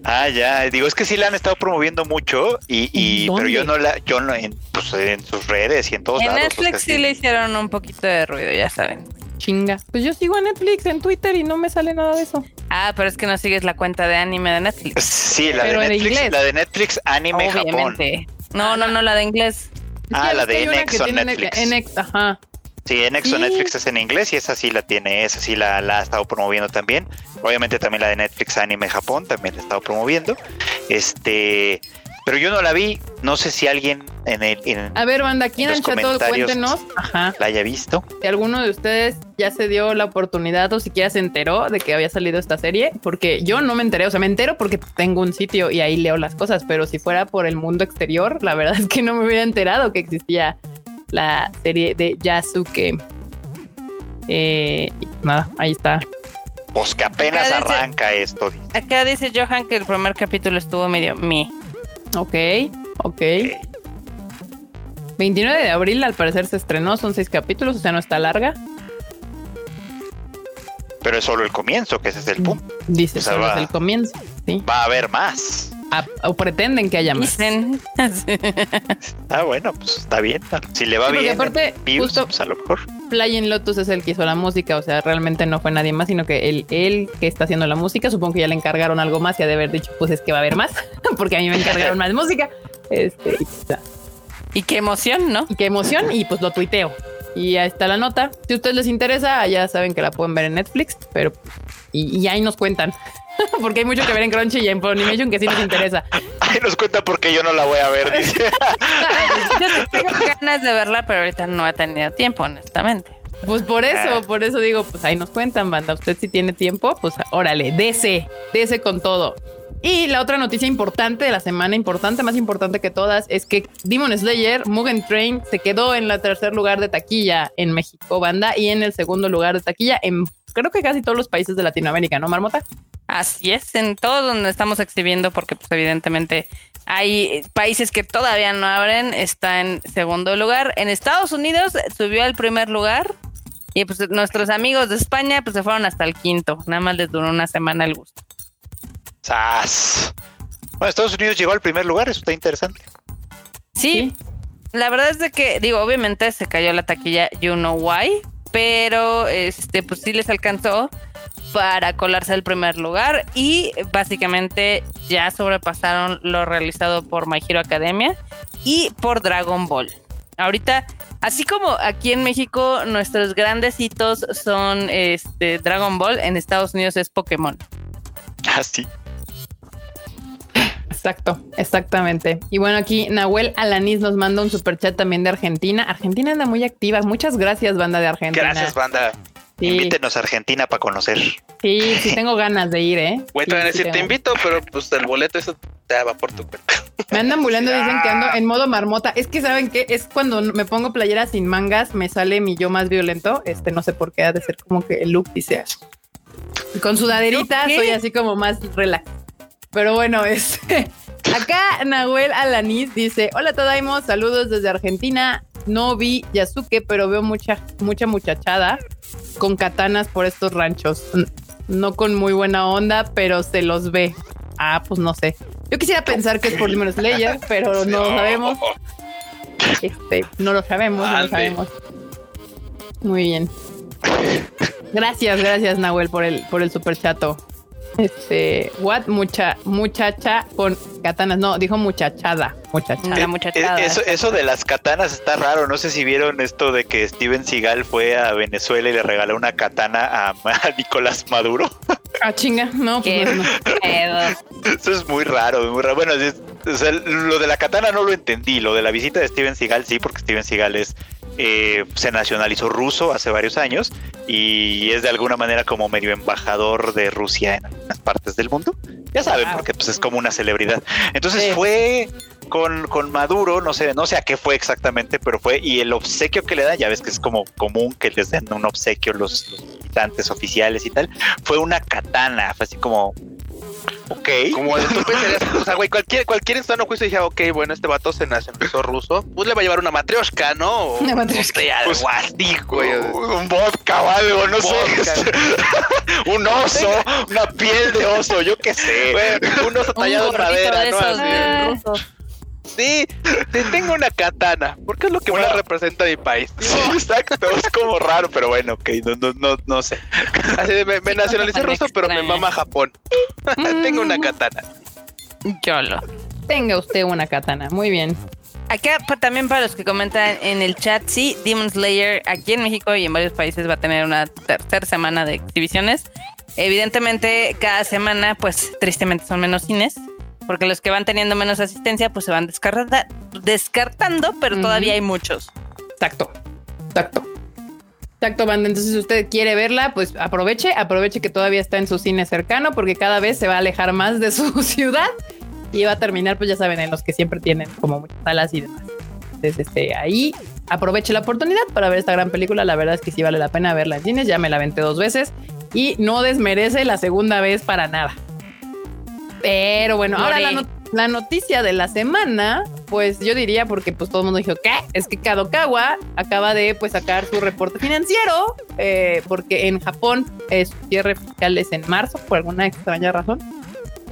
Ah, ya, digo, es que sí la han estado promoviendo mucho y, y pero yo no la, yo no en, pues, en sus redes y en todos En lados. o Netflix sea, sí le hicieron un poquito de ruido, ya saben. Chinga. Pues yo sigo a Netflix en Twitter y no me sale nada de eso. Ah, pero es que no sigues la cuenta de anime de Netflix. Sí, la de Pero Netflix, inglés. la de Netflix Anime Japón. Obviamente. No, no, no, la de inglés. Ah, la de Nexo tiene Netflix. Ajá. Sí, Exo Sí. Netflix es en inglés y esa sí la tiene, esa sí la, la ha estado promoviendo también. Obviamente también la de Netflix Anime Japón también la ha estado promoviendo. Este, pero yo no la vi, no sé si alguien en el en A ver, banda, aquí en Los el chat comentarios. cuéntenos, ajá, la haya visto. si alguno de ustedes ya se dio la oportunidad o siquiera se enteró de que había salido esta serie, porque yo no me enteré, o sea, me entero porque tengo un sitio y ahí leo las cosas, pero si fuera por el mundo exterior, la verdad es que no me hubiera enterado que existía la serie de Yasuke. Eh, nada, ahí está. Pues que apenas Acá dice- arranca esto. Acá dice Johan que el primer capítulo estuvo medio mi. Ok, ok. 29 de abril al parecer se estrenó, son seis capítulos, o sea, no está larga. Pero es solo el comienzo, que ese es el punto. Dice, O sea, solo va- es el comienzo. Sí. Va a haber más. Ah, o pretenden que haya más. Dicen. Ah, bueno, pues está bien. Si le va Sí, bien, aparte, views, justo- pues a lo mejor. Flying Lotus es el que hizo la música, o sea, realmente no fue nadie más, sino que él, él que está haciendo la música, supongo que ya le encargaron algo más y ha de haber dicho, pues es que va a haber más, (laughs) porque a mí me encargaron más música. Este, y, y qué emoción, ¿no? Y qué emoción, y pues lo tuiteo. Y ahí está la nota. Si a ustedes les interesa, ya saben que la pueden ver en Netflix, pero y, y ahí nos cuentan. (laughs) porque hay mucho que ver en Crunchy y en Funimation que sí nos interesa. Ay, nos cuenta porque yo no la voy a ver, dice. (laughs) Tengo ganas de verla, pero ahorita no he tenido tiempo, honestamente. Pues por eso, por eso digo, pues ahí nos cuentan, banda. Usted si tiene tiempo, pues órale, dese, dese con todo. Y la otra noticia importante de la semana, importante, más importante que todas, es que Demon Slayer, Mugen Train, se quedó en el tercer lugar de taquilla en México, banda, y en el segundo lugar de taquilla en creo que casi todos los países de Latinoamérica, ¿no, Marmota? Así es, en todo donde estamos exhibiendo, porque pues evidentemente hay países que todavía no abren, está en segundo lugar. En Estados Unidos subió al primer lugar y pues nuestros amigos de España pues se fueron hasta el quinto, nada más les duró una semana el gusto. ¡Sas! Bueno, Estados Unidos llegó al primer lugar, eso está interesante. Sí, la verdad es de que, digo, obviamente se cayó la taquilla You Know Why, pero este, pues sí les alcanzó para colarse al primer lugar y básicamente ya sobrepasaron lo realizado por My Hero Academia y por Dragon Ball. Ahorita, así como aquí en México nuestros grandes hitos son este Dragon Ball, en Estados Unidos es Pokémon. Ah, sí. Exacto, exactamente. Y bueno, aquí Nahuel Alanis nos manda un superchat también de Argentina. Argentina anda muy activa. Muchas gracias, banda de Argentina. Gracias, banda. Sí, Invítenos a Argentina para conocer. sí, sí (laughs) tengo ganas de ir, ¿eh? Van a decir, te invito, pero pues el boleto eso te va por tu cuenta. Me andan bulando, (laughs) dicen que ando en modo marmota. Es que saben que es cuando me pongo playera sin mangas, me sale mi yo más violento. Este no sé por qué ha de ser como que el look dice. Y Con sudaderita soy así como más relax. Pero bueno, este (laughs) acá Nahuel Alanis dice: Hola Todaimo, saludos desde Argentina. No vi Yasuke, pero veo mucha, mucha muchachada con katanas por estos ranchos. No con muy buena onda, pero se los ve. Ah, pues no sé. Yo quisiera pensar que es por Demon Slayer, (laughs) pero no lo sabemos. (laughs) Este, no lo sabemos, no lo sabemos. Muy bien. Gracias, gracias, Nahuel, por el, por el super chato. Este, what mucha muchacha con katanas. No, dijo muchachada. Muchachada. Eh, muchachada. Eso, eso de las katanas está raro. No sé si vieron esto de que Steven Seagal fue a Venezuela y le regaló una katana a, (laughs) a Nicolás Maduro. Ah, chinga. No, Qué pues no, no. pedo. Eso es muy raro, muy raro. Bueno, es- o sea, lo de la katana no lo entendí. Lo de la visita de Steven Seagal sí, porque Steven Seagal es eh, se nacionalizó ruso hace varios años y es de alguna manera como medio embajador de Rusia en algunas partes del mundo. Ya saben, Wow. porque pues es como una celebridad. Entonces Sí. fue con, con Maduro, no sé, no sé a qué fue exactamente, pero fue, y el obsequio que le dan, ya ves que es como común que les den un obsequio los, los militantes oficiales y tal, fue una katana, fue así como Ok. Como tú pensarías, o sea, güey, cualquier, cualquier en sano juicio dije, ok, bueno, este vato se nacionalizó ruso, pues le va a llevar una matrioshka, ¿no? O, Una matrioshka. algo Pues, así, güey. Un vodka o algo, no Vodka. sé. un (laughs) oso, una piel de oso, yo qué sé. Güey, un oso Un tallado en madera, de ¿no? Así. Sí, sí, tengo una katana, porque es lo que Una- más representa a mi país. Sí, (laughs) exacto, es como raro, pero bueno, ok, no, no, no, no sé. Así de, me, me nacionalicé ruso, pero me mama Japón. (laughs) tengo una katana. Yolo. Tenga usted una katana. Muy bien. Acá pa- también para los que comentan en el chat, sí, Demon Slayer aquí en México y en varios países va a tener una tercera semana de exhibiciones. Evidentemente, cada semana, pues tristemente son menos cines, porque los que van teniendo menos asistencia, pues se van descarta- descartando, pero todavía hay muchos. Exacto. Exacto. Exacto, banda. Entonces, si usted quiere verla, pues aproveche, aproveche que todavía está en su cine cercano, porque cada vez se va a alejar más de su (laughs) ciudad y va a terminar, pues ya saben, en los que siempre tienen como muchas salas y demás. Entonces, este, ahí aproveche la oportunidad para ver esta gran película. La verdad es que sí vale la pena verla en cines. Ya me la aventé dos veces y no desmerece la segunda vez para nada. Pero bueno, ahora la, noticia de la semana, pues yo diría, porque pues todo el mundo dijo, ¿qué? Es que Kadokawa acaba de pues sacar su reporte financiero, eh, porque en Japón eh, su cierre fiscal es en marzo, por alguna extraña razón.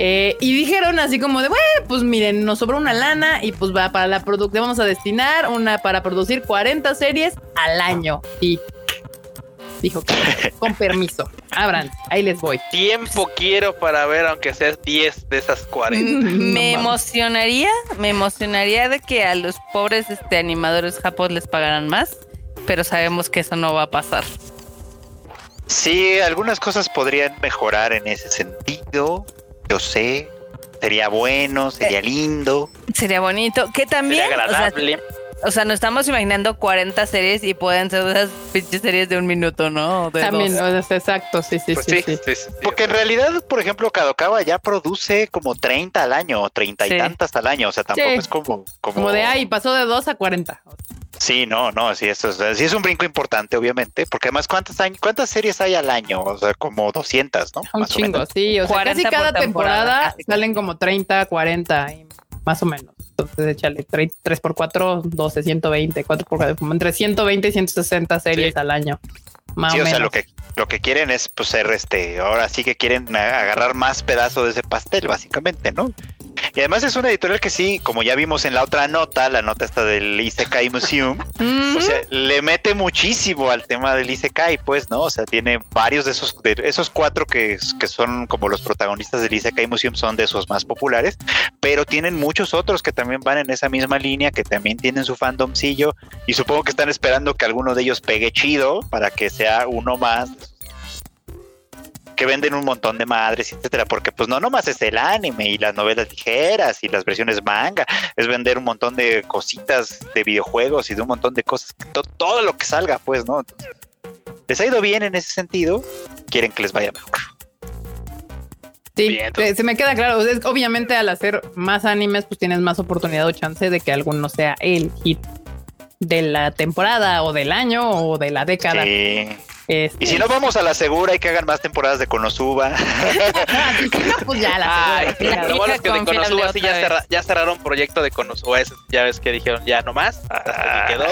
Eh, y dijeron así como de, pues miren, nos sobró una lana y pues va para la producción, vamos a destinar una para producir 40 series al año. Y dijo que con permiso, abran, ahí les voy. Tiempo quiero para ver, aunque sea 10 de esas 40. Me No mames. emocionaría, me emocionaría de que a los pobres este, animadores Japón les pagaran más, pero sabemos que eso no va a pasar. Sí, algunas cosas podrían mejorar en ese sentido. Yo sé. Sería bueno, sería lindo. Sería bonito. Que también, Sería o sea, agradable. O sea, nos estamos imaginando 40 series y pueden ser esas pinches series de un minuto, ¿no? O De También, o sea, exacto, sí, sí, Pues sí, sí, sí. sí. Porque en realidad, por ejemplo, Kadokawa ya produce como 30 al año, 30 y tantas al año. O sea, tampoco Sí. es como, como. Como de ahí, pasó de 2 a 40. Sí, no, no, sí, eso es, sí es un brinco importante, obviamente. Porque además, ¿cuántas, años, ¿cuántas series hay al año? O sea, como 200, ¿no? Un Más o chingo, menos. sí. O sea, 40 casi cada temporada, temporada casi. salen como 30, 40, y más o menos. Entonces, échale 3 por 4, 12, 120, 4 por 4, como entre 120 y 160 series Sí. al año. Más Sí, o menos. sea, lo que, lo que quieren es pues, ser este, ahora sí que quieren agarrar más pedazo de ese pastel, básicamente, ¿no? Y además es una editorial que sí, como ya vimos en la otra nota, la nota esta del Isekai Museum, (laughs) o sea, le mete muchísimo al tema del Isekai, pues, ¿no? O sea, tiene varios de esos, de esos cuatro que, que son como los protagonistas del Isekai Museum, son de esos más populares, pero tienen muchos otros que también van en esa misma línea, que también tienen su fandomcillo, y supongo que están esperando que alguno de ellos pegue chido para que sea uno más que venden un montón de madres, etcétera, porque pues no nomás es el anime y las novelas ligeras y las versiones manga, es vender un montón de cositas de videojuegos y de un montón de cosas, to- todo lo que salga, pues, ¿no? Entonces, les ha ido bien en ese sentido, quieren que les vaya mejor. Sí, Bien, se, me queda claro. O sea, es- obviamente, al hacer más animes, pues tienes más oportunidad o chance de que alguno sea el hit de la temporada o del año o de la década. Sí. Este, Y si no vamos a la segura y que hagan más temporadas de Konosuba. (laughs) no, pues ya la segura, la la lo bueno es que de Konosuba sí ya, cerra- ya cerraron proyecto de Konosuba. ya ves que dijeron ya no más. Hasta que quedó.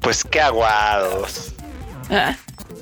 Pues qué aguados. Ah,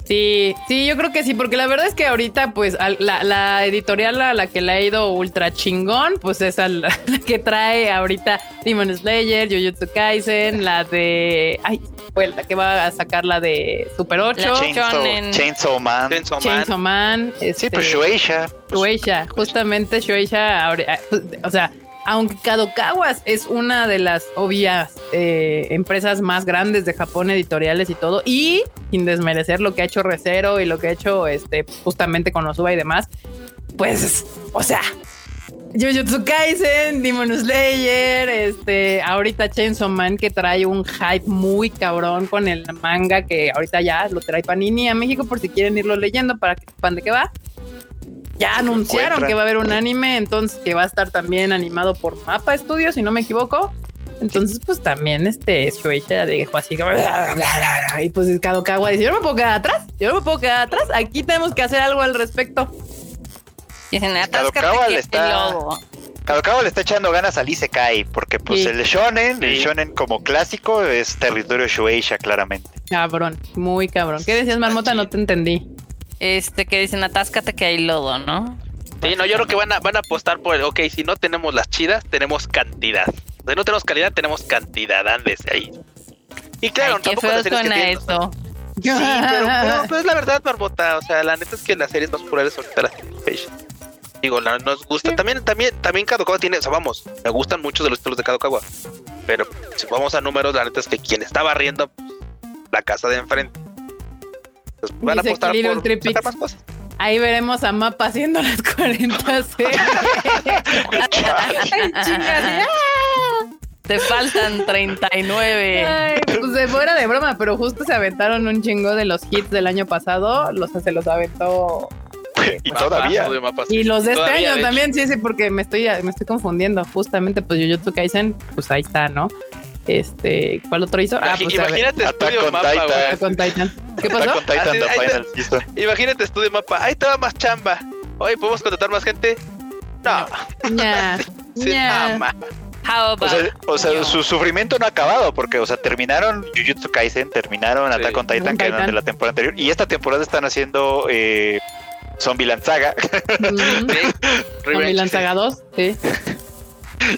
Sí, sí, yo creo que sí, porque la verdad es que ahorita, pues, al- la, la editorial a la que le ha ido ultra chingón, pues es a la, (laughs) la que trae ahorita Demon Slayer, Jujutsu Kaisen, la de. Ay, fue la que va a sacar la de Super 8, La Chainsaw, Shonen. Chainsaw Man. Chainsaw Man. Chainsaw Man. Sí, este, pues Shueisha. Shueisha, justamente Shueisha, ahora- o sea, aunque Kadokawas es una de las obvias eh, empresas más grandes de Japón, editoriales y todo, y sin desmerecer lo que ha hecho Recero y lo que ha hecho este justamente con Osuba y demás, pues, o sea, Jujutsu Kaisen, Demon Slayer, este, ahorita Chainsaw Man que trae un hype muy cabrón con el manga que ahorita ya lo trae Panini a México por si quieren irlo leyendo para que sepan de qué va. Ya anunciaron encuentran. que va a haber un anime, entonces que va a estar también animado por Mapa Studios, si no me equivoco. Entonces, pues también este Shueisha dijo así como y pues Kadokawa dice, yo no me puedo quedar atrás, yo no me puedo quedar atrás, aquí tenemos que hacer algo al respecto. Dicen, Kadokawa le es está-. Kadokawa le está echando ganas al Isekai, porque pues Sí. el shonen, el shonen como clásico es territorio Shueisha, claramente. Cabrón, muy cabrón. ¿Qué decías, Marmota? No te entendí. Este, que dicen, atáscate que hay lodo, ¿no? Sí, no, yo creo que van a, van a apostar por el, ok, si no tenemos las chidas, tenemos cantidad. Si no tenemos calidad, tenemos cantidad, ándese ahí. Y claro, Ay, tampoco las series que tienen- eso. (laughs) Sí, pero, pero, (laughs) pero es la verdad, Barbota. O sea, la neta es que las series más populares ahorita las. Digo, la- nos gusta. También, también, también Kadokawa tiene, o sea, vamos, me gustan muchos de los títulos de Kadokawa. Pero si vamos a números, la neta es que quien está barriendo, la casa de enfrente. Pues van a apostar por más cosas. Ahí veremos a Mapa haciendo las (laughs) 40 series. Ay, chingas, Te faltan 39. Ay, pues de fuera de broma, pero justo se aventaron un chingo de los hits del año pasado, los se los aventó (laughs) y todavía. Y los de este Todavía, año de también, sí, sí, porque me estoy me estoy confundiendo, justamente pues Jujutsu Kaisen, pues ahí está, ¿no? Este, ¿cuál otro hizo? Ah, pues imagínate on mapa, Titan. güey. Attack on Titan. ¿Qué pasó? on Titan, the final. Imagínate estudio mapa. Ahí te va más chamba. Oye, ¿podemos contratar más gente? No. Ma. (laughs) How O sea, o sea, you? su sufrimiento no ha acabado, porque, o sea, terminaron Jujutsu Kaisen, terminaron Sí. Attack on Titan, que eran de la temporada anterior, y esta temporada están haciendo eh, Zombieland Saga, Mm, sí. Saga 2, sí.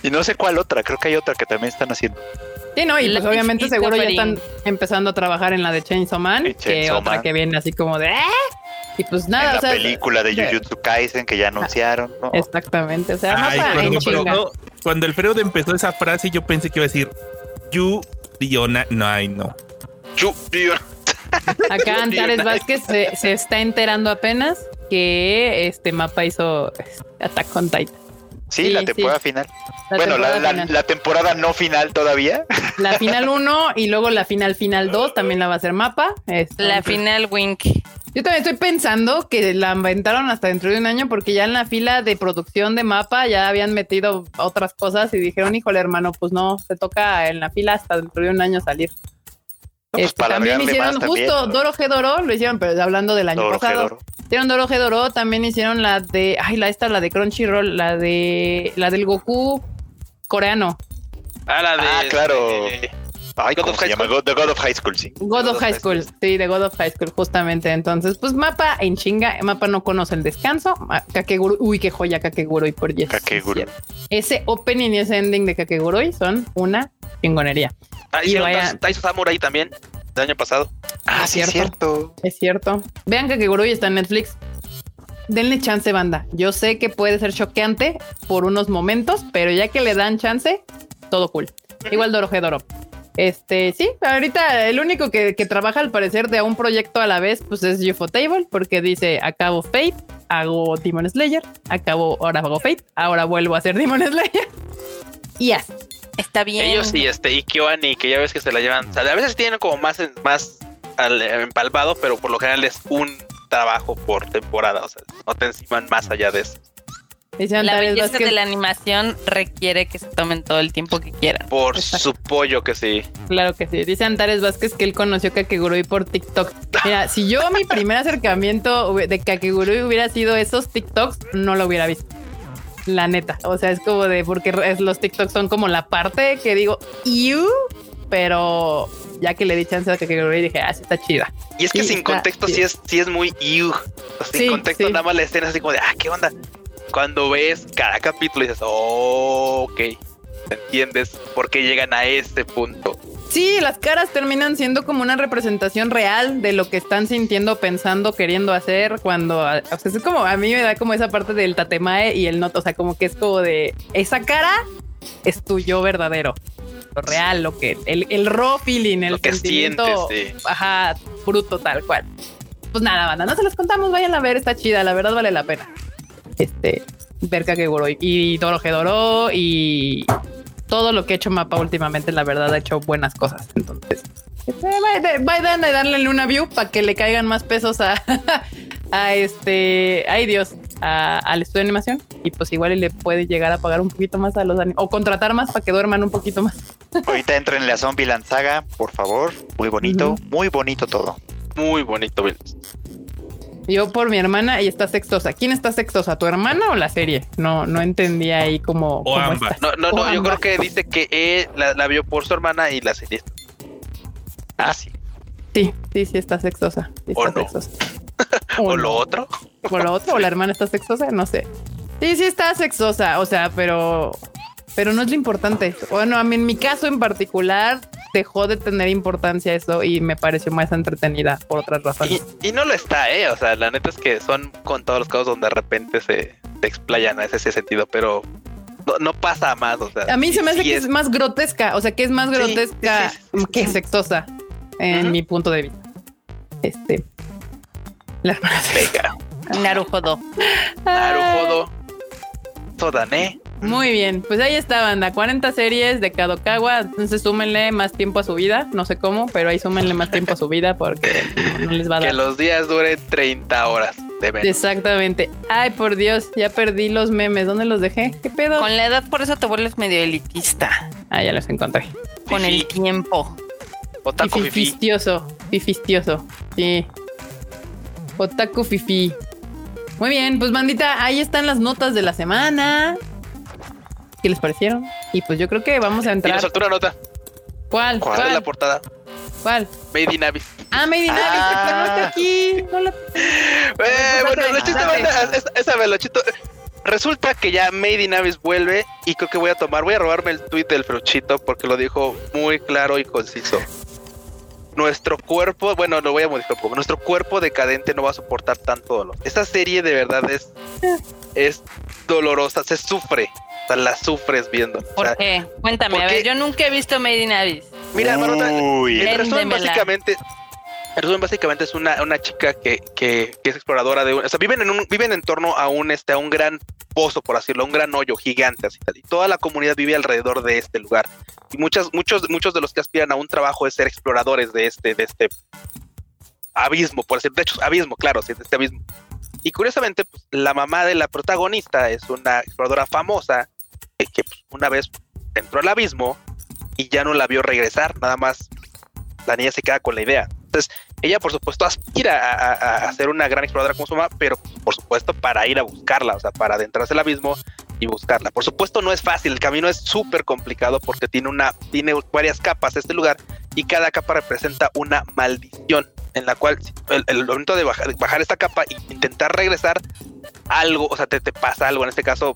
y no sé cuál otra, creo que hay otra que también están haciendo. Sí, no, y La pues obviamente seguro ya están empezando a trabajar en la de Chainsaw Man, Y que Chainsaw otra Man. que viene así como de "Ah", y pues nada, en la o sea, película de Jujutsu Kaisen que ya anunciaron, ¿no? exactamente, o sea, Ay, mapa en cuando, chinga. empezó- cuando el Freud empezó esa frase, yo pensé que iba a decir You, Diona. No, ay, no. Chu- tío. Acá (laughs) Antares Vázquez se, se está enterando apenas que este mapa hizo Attack on Titan. Sí, sí, la sí. temporada final. La bueno, la, temporada la- final. la temporada no final todavía. La final 1 y luego la final final 2 también la va a hacer mapa. Este, La entonces, final Wink. Yo también estoy pensando que la inventaron hasta dentro de un año porque ya en la fila de producción de mapa ya habían metido otras cosas y dijeron, híjole hermano, pues no, se toca en la fila hasta dentro de un año salir. No, pues Este, para también hicieron también, justo ¿no? Doro G Doro, lo hicieron, pero hablando del año Doro pasado. Gedoro. Hicieron Doro G Doro, también hicieron la de, ay, la esta, la de Crunchyroll, la de, la del Goku coreano, Ah, la de. Ah, claro. de- Ay, God ¿cómo of se High llama? School. God- The God of High School, sí. God of High School, sí, de God of High School, justamente. Entonces, pues mapa en chinga, mapa no conoce el descanso. Ma- Kakegurui, uy, qué joya Kakegurui por yes. Kakegurui. Ese opening y ese ending de Kakegurui son una chingonería. Ah, Y vaya- Tais- Samurai también. Del año pasado. Ah, sí, es cierto. Es cierto. Vean Kakegurui está en Netflix. Denle chance, banda. Yo sé que puede ser choqueante por unos momentos, pero ya que le dan chance, todo cool. Igual Doro Doro. Este, sí, ahorita el único que, que trabaja al parecer de a un proyecto a la vez, pues es UFO Table, porque dice, acabo Fate, hago Demon Slayer, acabo, ahora hago Fate, ahora vuelvo a hacer Demon (laughs) Slayer. Y ya. Está bien. Ellos y este, y Kyoani, que ya ves que se la llevan. O sea, a veces tienen como más, más al- empalmado, pero por lo general es un trabajo por temporada. O sea, no te enciman más allá de eso. Dice La belleza Vázquez, de la animación requiere que se tomen todo el tiempo que quieran. Por Exacto. su pollo que sí. Claro que sí. Dice Antares Vázquez que él conoció Kakegurui por TikTok. Mira, si yo mi primer acercamiento de Kakegurui hubiera sido esos TikToks, no lo hubiera visto. La neta. O sea, es como de porque es- los TikToks son como la parte que digo, you, pero ya que le di chance a Kakegurui dije, ah, sí está chida. Y es que Sí, sin contexto sí es, sí es muy iu. O sea, sin Sí, contexto sí. nada más la escena así como de, ah, ¿qué onda? Cuando ves cada capítulo dices, oh, ok. ¿Entiendes por qué llegan a este punto? Sí, las caras terminan siendo como una representación real de lo que están sintiendo, pensando, queriendo hacer cuando, o sea, es como a mí me da como esa parte del tatemae y el noto, o sea, como que es como de esa cara es tu yo verdadero, lo real, lo que el, el raw feeling, el Lo que sentimiento, sientes, sí. ajá, bruto tal cual. Pues nada, banda, no se los contamos, vayan a ver, está chida, la verdad vale la pena. Este, ver Kakegurui y Doro Doro y todo lo que ha hecho Mapa últimamente, la verdad, ha hecho buenas cosas. Entonces, este, vayan vayan a darle una view para que le caigan más pesos a, (laughs) a este, ay Dios, a- al estudio de animación. Y pues igual le puede llegar a pagar un poquito más a los o contratar más para que duerman un poquito más. (laughs) Ahorita entren la Zombieland Saga, por favor. Muy bonito, muy bonito todo. Muy bonito, Bill. Yo por mi hermana y está sexosa. ¿Quién está sexosa? ¿Tu hermana o la serie? No, no entendía ahí cómo. O cómo ambas. está. No, no, O no, yo creo que dice que él la, la vio por su hermana y la serie. Ah, sí. Sí, sí, sí está sexosa. Sí ¿O está no? sexosa. (laughs) O no. lo otro. (laughs) ¿O lo otro? ¿O la hermana está sexosa? No sé. Sí, sí está sexosa. O sea, pero. Pero no es lo importante. Bueno, a mí, en mi caso en particular, dejó de tener importancia eso y me pareció más entretenida por otras razones. y no lo está, ¿eh? O sea, la neta es que son con todos los casos donde de repente se, se explayan a ese, ese sentido, pero no, no pasa más. O sea, A mí se me hace sí que es más grotesca. O sea, que es más grotesca sí, sí, sí, que sexosa en mi punto de vista. Este. La (laughs) Venga, Narujodo. Narujodo, Sodane. Muy bien, pues ahí está, banda. 40 series de Kadokawa. Entonces súmenle más tiempo a su vida. No sé cómo, pero ahí súmenle más tiempo a su vida porque no, no les va a Que dar. los días duren 30 horas de. Exactamente. Ay, por Dios, ya perdí los memes. ¿Dónde los dejé? ¿Qué pedo? Con la edad, por eso te vuelves medio elitista. Ah, ya los encontré. Con el tiempo. Otaku Fifi. Fifistioso. Fifistioso. Sí. Otaku Fifi. Muy bien, pues bandita, ahí están las notas de la semana. ¿Qué les parecieron? Y pues yo creo que vamos a Y nos entrar. una nota. ¿Cuál? ¿Cuál es la ¿Cuál? portada? ¿Cuál? Made in Abyss. Ah, Made in Abyss, Ah. pero no está aquí. No la- Eh, bueno, lo chiste, date. banda, es- esa vez, lo chito. Resulta que ya Made in Abyss vuelve y creo que voy a tomar, voy a robarme el tweet del Fruchito porque lo dijo muy claro y conciso. Nuestro cuerpo, bueno, lo voy a modificar un poco. Nuestro cuerpo decadente no va a soportar tanto dolor. Esta serie de verdad es, es dolorosa, se sufre. O sea, la sufres viendo. O ¿Por sea, qué? Cuéntame, ¿por a ver, yo nunca he visto Made in Abyss. Mira, Marota, Uy. el resumen básicamente, el resumen básicamente es una, una chica que, que, que es exploradora de un, o sea, viven en un, viven en torno a un este, a un gran pozo, por decirlo, a un gran hoyo gigante, así tal, y toda la comunidad vive alrededor de este lugar. Y muchas, muchos, muchos de los que aspiran a un trabajo es ser exploradores de este, de este abismo, por decir, de hecho, abismo, claro, sí, de este abismo. Y curiosamente, pues, la mamá de la protagonista es una exploradora famosa que, una vez entró al abismo y ya no la vio regresar, nada más la niña se queda con la idea. Entonces, ella por supuesto aspira a, a- a ser una gran exploradora como su mamá, pero por supuesto para ir a buscarla, o sea, para adentrarse al abismo y buscarla. Por supuesto no es fácil, el camino es súper complicado porque tiene una, tiene varias capas este lugar y cada capa representa una maldición en la cual el, el momento de bajar, bajar esta capa e intentar regresar algo, o sea, te, te pasa algo, en este caso,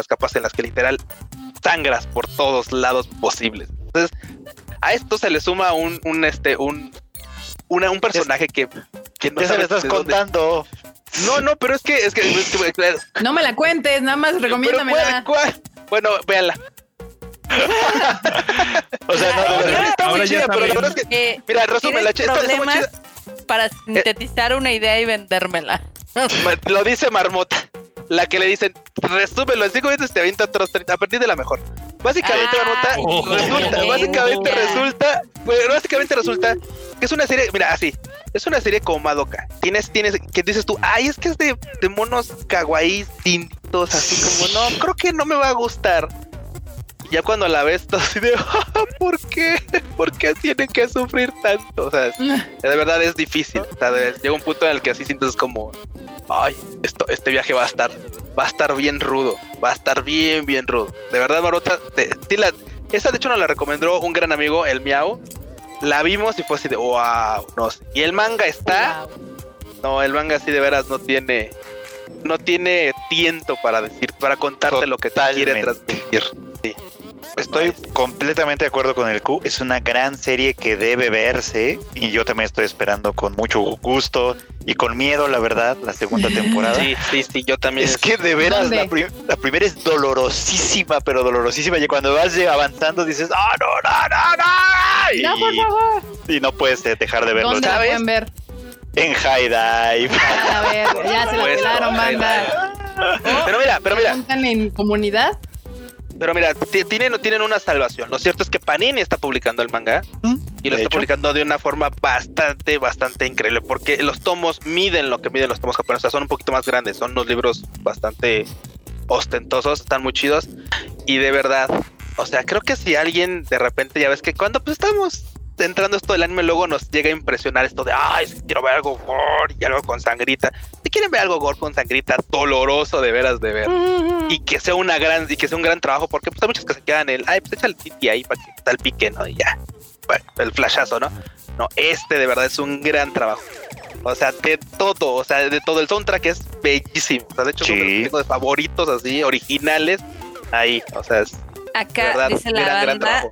las capas en las que literal sangras por todos lados posibles. Entonces, a esto se le suma un, un este, un, una- un personaje que, que no se sabes lo estás contando. No, no, pero es que, es que, es que- claro, No me la cuentes, nada más recomiéndamela. ¿cuál- cuál? Bueno, véanla. O sea, no. Está muy chida, pero la verdad es que, Eh, mira, resumen, la ¿Tienes ch- está, está muy problemas chida. para sintetizar una idea y vendérmela? (laughs) Lo dice Marmota, la que le dicen, resúmelo en cinco minutos te avienta otros 30, a partir de la mejor. Básicamente, Marmota, Oh. resulta, básicamente resulta, básicamente resulta que es una serie, mira, así, es una serie como Madoka. Tienes, tienes, que dices tú, ay, es que es de, de monos kawaii, tintos, así como, no, creo que no me va a gustar. Y ya cuando la ves, (laughs) todo así de, "Ah, ¿por qué? ¿Por qué tienen que sufrir tanto? O sea, de verdad es difícil. O sea, llega un punto en el que así sientes como, ay, esto, este viaje va a estar, va a estar bien rudo, va a estar bien, bien rudo. De verdad, Marota, te- sí la- esa de hecho nos la recomendó un gran amigo, el Miau. La vimos y fue así de, wow, no sé. Y el manga está, no, el manga así de veras no tiene, no tiene tiento para decir, para contarte lo que te quiere transmitir. Estoy completamente de acuerdo con el Q. Es una gran serie que debe verse y yo también estoy esperando con mucho gusto y con miedo, la verdad, la segunda (laughs) temporada. Sí, sí, sí, yo también. Es que de veras la, prim- la primera es dolorosísima, pero dolorosísima. Y cuando vas avanzando dices, ¡ah, no, no, no, no! Y, No, por favor. y no puedes eh, dejar de verlo. ¿Dónde la ver? En High Dive. A ver, ya se la Pues, ahí banda. Pero mira, pero mira, Preguntan en comunidad. Pero mira, ti- tienen, tienen una salvación. Lo cierto es que Panini está publicando el manga y lo está hecho. publicando de una forma bastante, bastante increíble. Porque los tomos miden lo que miden los tomos japoneses. O sea, son un poquito más grandes. Son unos libros bastante ostentosos, están muy chidos. Y de verdad, o sea, creo que si alguien de repente ya ves que cuando pues estamos entrando esto del anime, luego nos llega a impresionar esto de, ay, quiero ver algo gore y algo con sangrita. Si quieren ver algo gore con sangrita, doloroso de veras de ver. Y que sea una gran, y que sea un gran trabajo, porque pues hay muchos que se quedan en el, ay, pues echa el titi ahí para que tal pique, ¿no? Y ya. Bueno, el flashazo, ¿no? No, este de verdad es un gran trabajo. O sea, de todo, o sea, de todo el soundtrack es bellísimo. O sea, de hecho, Sí. uno de mis favoritos así, originales, ahí. O sea, es Acá verdad dice la gran, banda.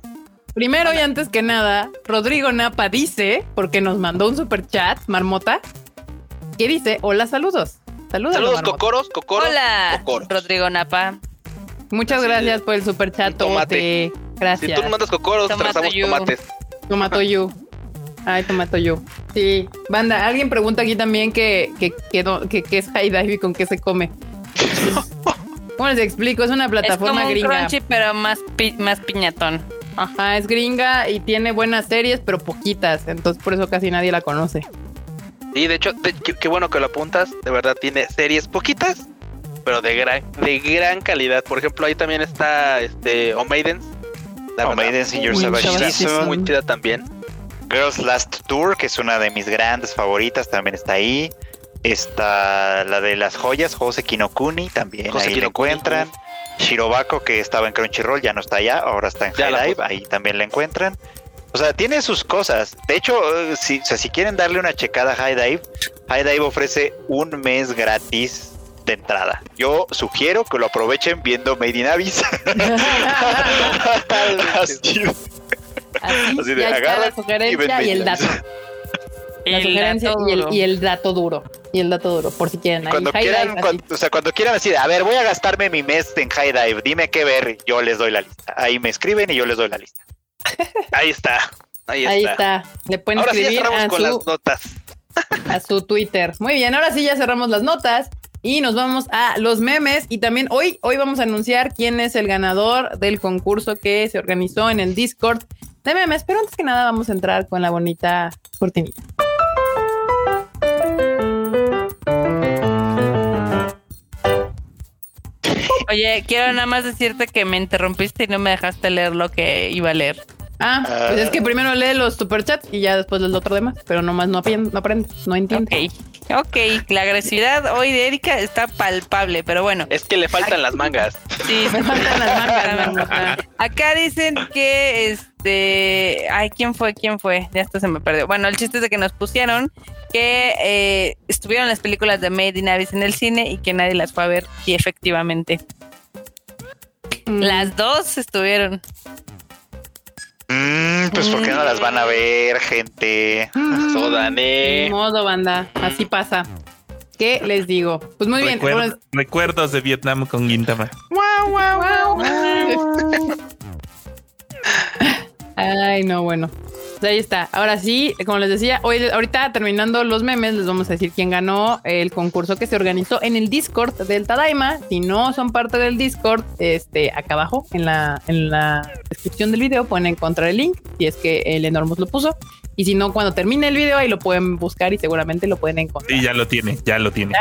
Primero y antes que nada, Rodrigo Napa dice, porque nos mandó un super chat, Marmota, que dice, hola, saludos. Saludos, Saludos, cocoros, cocoros. Hola, cocoros. Rodrigo Napa. Muchas Así gracias por el super chat. tomate. Tote. Si Gracias. tú nos mandas cocoros, Tomato trazamos you. tomates. Tomato you. Ay, tomato you. Sí. Banda, alguien pregunta aquí también que, que, que, no- que- que es high dive y con qué se come. (laughs) ¿Cómo les explico? Es una Es como plataforma un gringa. crunchy, pero más, pi- más piñatón. Ajá, es gringa y tiene buenas series, pero poquitas. Entonces por eso casi nadie la conoce. Y de hecho, de- qué, qué bueno que lo apuntas. De verdad, tiene series poquitas, pero de gran, de gran calidad. Por ejemplo, ahí también está este O Maidens. La O verdad, Maidens in Your Savage Savage Season. Muy chida también. Girls Last Tour, que es una de mis grandes favoritas, también está ahí. Está la de las joyas, Jose Kinokuni, también Jose ahí Kinokuni, encuentran. Shirobako, que estaba en Crunchyroll, ya no está allá, ahora está en High puso. ahí también la encuentran. O sea, tiene sus cosas. De hecho, eh, si, o sea, si quieren darle una checada a High Dive, High Dive ofrece un mes gratis de entrada. Yo sugiero que lo aprovechen viendo Made in Abyss. (laughs) Así de- Así, Así agarran y y, el dato. La El sugerencia dato y el, y el dato duro. Y el dato duro, por si quieren. Ahí, Cuando quieran, dive, así. cuando- o sea, cuando quieran decir, a ver, voy a gastarme mi mes en High Dive, dime qué ver, yo les doy la lista. Ahí me escriben y yo les doy la lista. (laughs) Ahí está. Ahí, Ahí está. está. Le pueden Ahora sí escribir cerramos a con su, las notas. a su Twitter. Muy bien, ahora sí ya cerramos las notas y nos vamos a los memes. Y también hoy, hoy vamos a anunciar quién es el ganador del concurso que se organizó en el Discord de memes. Pero antes que nada, vamos a entrar con la bonita cortinita. Oye, quiero nada más decirte que me interrumpiste y no me dejaste leer lo que iba a leer. Ah, Ah. pues es que primero lee los superchats y ya después el otro demás, pero nomás no aprende, no aprende, no entiende. Ok, ok. La agresividad hoy de Erika está palpable, pero bueno. Es que le faltan las mangas. Sí, Me faltan las mangas. (laughs) Acá dicen que este. Ay, ¿quién fue? ¿Quién fue? Ya esto se me perdió. Bueno, el chiste es de que nos pusieron que eh, estuvieron las películas de Made in Abyss en el cine y que nadie las fue a ver. Y efectivamente, Mm. las dos estuvieron. Mm, pues, ¿por qué no las van a ver, gente? Ni Sodané. modo, banda, así pasa. ¿Qué les digo? Pues muy bien. Ahora- recuerdos de Vietnam con Gintama. (laughs) Ay, no, bueno. Pues ahí está. Ahora sí, como les decía, hoy, ahorita terminando los memes, les vamos a decir quién ganó el concurso que se organizó en el Discord del Tadaima. Si no son parte del Discord, este, acá abajo en la, en la descripción del video pueden encontrar el link, si es que el Enormous lo puso. Y si no, cuando termine el video, ahí lo pueden buscar y seguramente lo pueden encontrar. Sí, ya lo tiene, ya lo tiene.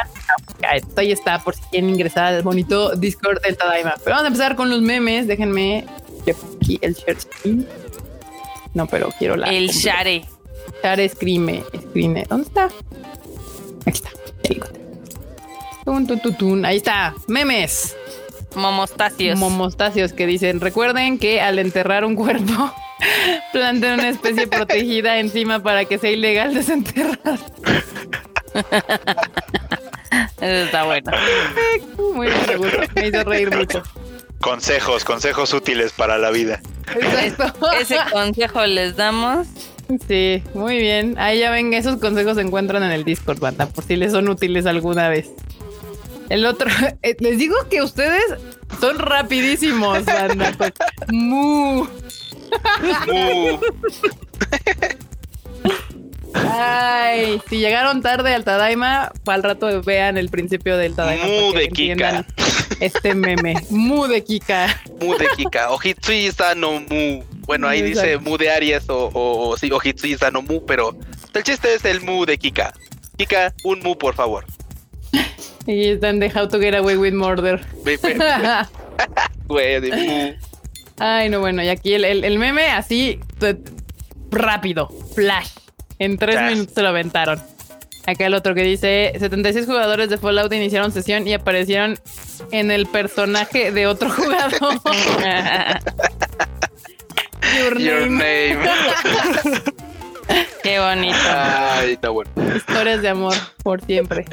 Ahí está, por si quieren ingresar al bonito Discord del Tadaima. Pero vamos a empezar con los memes. Déjenme que aquí el share screen. No, pero quiero la. El completa. Share. Share screen. screen. ¿Dónde está? Aquí está. Ahí lo encontré. Tun, tun, tun, tun. Ahí está. Memes. Momostacios. Momostacios que dicen: Recuerden que al enterrar un cuerpo, (laughs) planten una especie (laughs) protegida encima para que sea ilegal desenterrar. (laughs) Eso está bueno. Muy bien. Me hizo reír mucho. Consejos, consejos útiles para la vida. Exacto. Ese consejo les damos. Sí, muy bien. Ahí ya ven, esos consejos se encuentran en el Discord, banda, por si les son útiles alguna vez. El otro, (laughs) eh, les digo que ustedes son rapidísimos, banda. (laughs) pues, mu. Mu. (laughs) Ay, si llegaron tarde al Tadaima, al rato vean el principio del Tadaima. Mu de Kika. Este meme. Mu de Kika. Mu de Kika. Ohitsui no Mu. Bueno, ahí dice. Mu de Aries o, o, o sí, Ohitsui no Mu, pero el chiste es el Mu de Kika. Kika, un Mu, por favor. Y están de How to Get Away with Murder. (laughs) Güey, de Mu. Ay, no, bueno, y aquí el, el- el meme así, rápido, flash. En tres minutos se lo aventaron. Acá el otro que dice 76 jugadores de Fallout iniciaron sesión y aparecieron en el personaje de otro (laughs) jugador. (laughs) Your Your name. name. (laughs) Qué bonito. Ay, no, bueno. Historias de amor por siempre.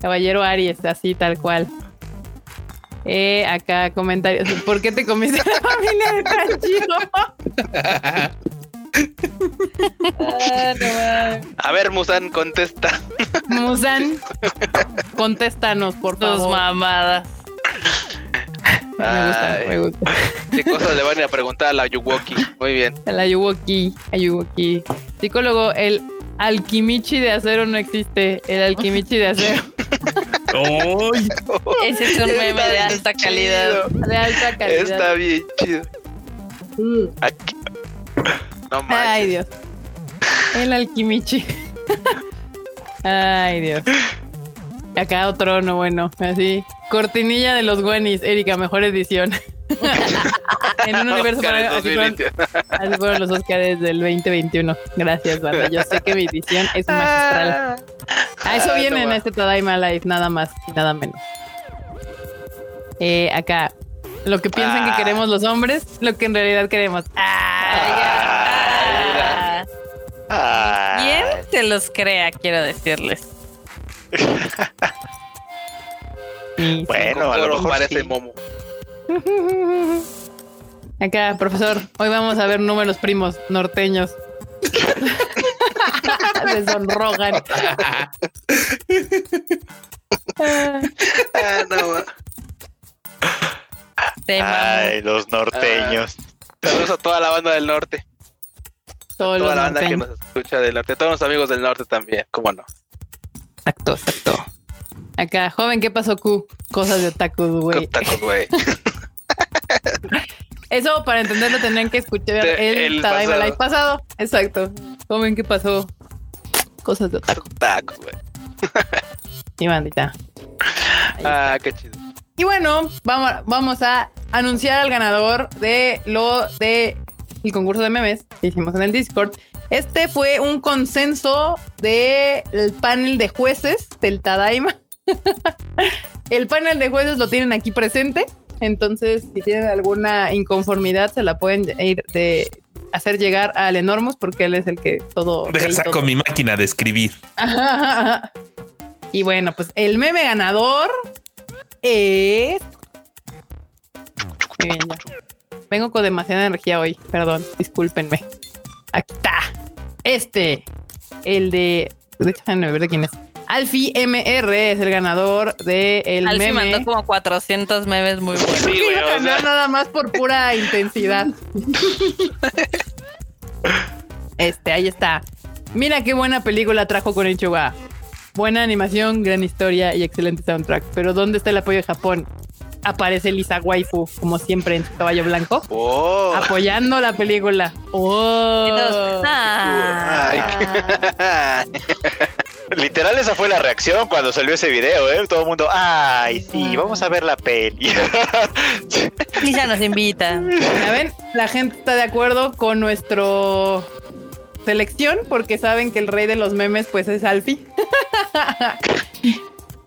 Caballero Aries, así tal cual. Eh, acá comentarios. ¿Por qué te comiste la familia de Tanjiro? Ah, no. A ver, Musan, contesta. Musan, contéstanos, por Tus favor. mamadas. Me gusta, Ay. me gusta. ¿Qué cosas le van a a preguntar a la Yuwoki? Muy bien. El Ayuwoki, Ayuwoki. Psicólogo, el alquimichi de acero no existe. El alquimichi de acero. ¡Ay! Ese es un meme de alta calidad. De alta calidad. Está bien chido. Mm. Aquí. No manches. Ay, Dios. El alquimichi. Ay, Dios. Acá otro no bueno, así. Cortinilla de los Guanis, Erika, mejor edición. (laughs) en un universo paralelo, así fueron, 2020. así fueron los Oscars del 2021. Gracias, banda. Yo sé que mi edición es magistral. A eso Ah, viene no en va. este Tadaima Life, nada más y nada menos. Eh, acá, lo que piensan Ah. que queremos los hombres, lo que en realidad queremos. Ah, Ah. ¿Quién se los crea? Quiero decirles. Sí. Bueno, a lo mejor parece sí. Momo. (laughs) Acá, profesor, hoy vamos a ver números primos norteños. (laughs) Se sonrojan. Ah, Ah, no. Te. Ay, los norteños. Saludos a toda la banda del norte. Toda la banda que nos escucha del norte. Todos los amigos del norte también. ¿Cómo no? Exacto, exacto. Acá, joven, ¿qué pasó, Q? Cosas de otaku, güey. Tacos, güey. (laughs) Eso para entenderlo tendrían que escuchar el, el pasado. Live pasado. Exacto. Joven, ¿qué pasó? Cosas de otaku. Tacos, güey. Y bandita. Ah, qué chido. Y bueno, vamos, vamos a anunciar al ganador de lo de el concurso de memes que hicimos en el Discord. Este fue un consenso del panel de jueces del Tadaima. (laughs) el panel de jueces lo tienen aquí presente. Entonces, si tienen alguna inconformidad, se la pueden ir de hacer llegar al Enormous porque él es el que todo. Deja saco todo. mi máquina de escribir. (laughs) y bueno, pues el meme ganador es. Muy bien, ya. Vengo con demasiada energía hoy, perdón, discúlpenme. Aquí está. Este, el de. Déjame ver de quién es. Alfie MR es el ganador de el Alfie meme. mandó como 400 memes muy buenos. Sí, güey, o sea. nada más por pura (laughs) intensidad. Este, ahí está. Mira qué buena película trajo con Ichiwa. Buena animación, gran historia y excelente soundtrack. Pero ¿dónde está el apoyo de Japón? Aparece Lisa Waifu, como siempre, en su caballo blanco, Oh. apoyando la película. ¡Oh! Ah. (laughs) Literal, esa fue la reacción cuando salió ese video, ¿eh? Todo el mundo, ay, sí, vamos a ver la peli. (laughs) Lisa nos invita. Ya ven, la gente está de acuerdo con nuestro selección porque saben que el rey de los memes pues es Alfie. (laughs)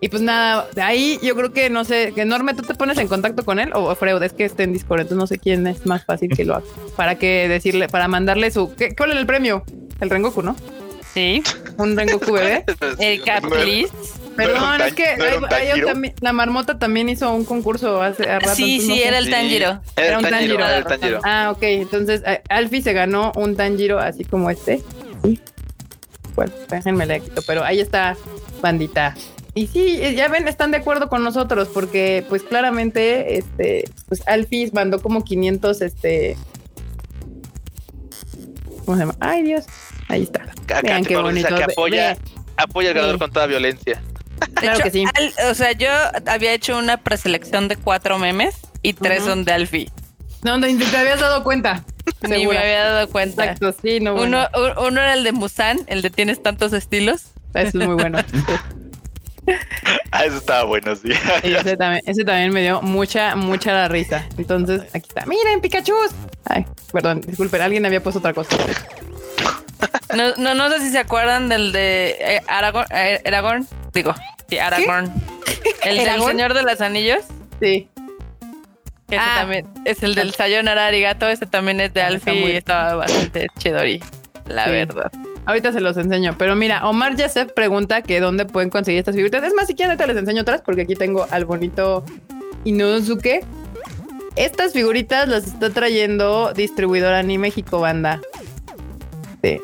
y pues nada, de ahí yo creo que no sé, que Norme, ¿tú te pones en contacto con él o Freud? Es que esté en Discord, entonces no sé quién es más fácil que lo haga. Para que decirle, para mandarle su... ¿qué, ¿Cuál es el premio? El Rengoku, ¿no? Sí. Un Rengoku bebé. (laughs) No. please. Perdón, es que no era hay- hay también- la marmota también hizo un concurso hace a rato. Sí, no sí, era el Sí. Tanjiro. Era un el Tanjiro, Tanjiro. era el Tanjiro. Ah, ok. Entonces, eh, Alfie se ganó un Tanjiro así como este. Sí. Bueno, déjenme le quito, pero ahí está, bandita. Y sí, eh, ya ven, están de acuerdo con nosotros porque, pues claramente, este, pues Alfie mandó como 500, este... ¿Cómo se llama? Ay, Dios. Ahí está. Acá Vean qué bonito. que apoya, apoya al ganador Sí. con toda violencia. De Claro hecho, que sí. Al- o sea, yo había hecho una preselección de cuatro memes y tres son de Alfie. No, no, ni te habías dado cuenta. Ni me había dado cuenta. Exacto, sí, no, bueno. Uno, uno era el de Musan, el de Tienes tantos estilos. Eso es muy bueno. (laughs) Ah, eso estaba bueno, sí. Y ese, también, ese también me dio mucha, mucha la risa. Entonces, aquí está. Miren, Pikachu. Ay, perdón, disculpen, alguien había puesto otra cosa. No, no, no sé si se acuerdan del de eh, Aragorn, eh, Aragorn, digo, sí, Aragorn. (laughs) El del ¿Aragorn? Señor de los Anillos. Sí. ese Ah. también es el del Sayonara Arigato. Ese también es de Ah, Alfie está muy- y estaba bastante chidori. La Sí. verdad. Ahorita se los enseño. Pero mira, Omar Yasef pregunta que dónde pueden conseguir estas figuritas. Es más, si quieren, ahorita les enseño otras porque aquí tengo al bonito Inosuke. Estas figuritas las está trayendo distribuidora Ni México Banda. Sí.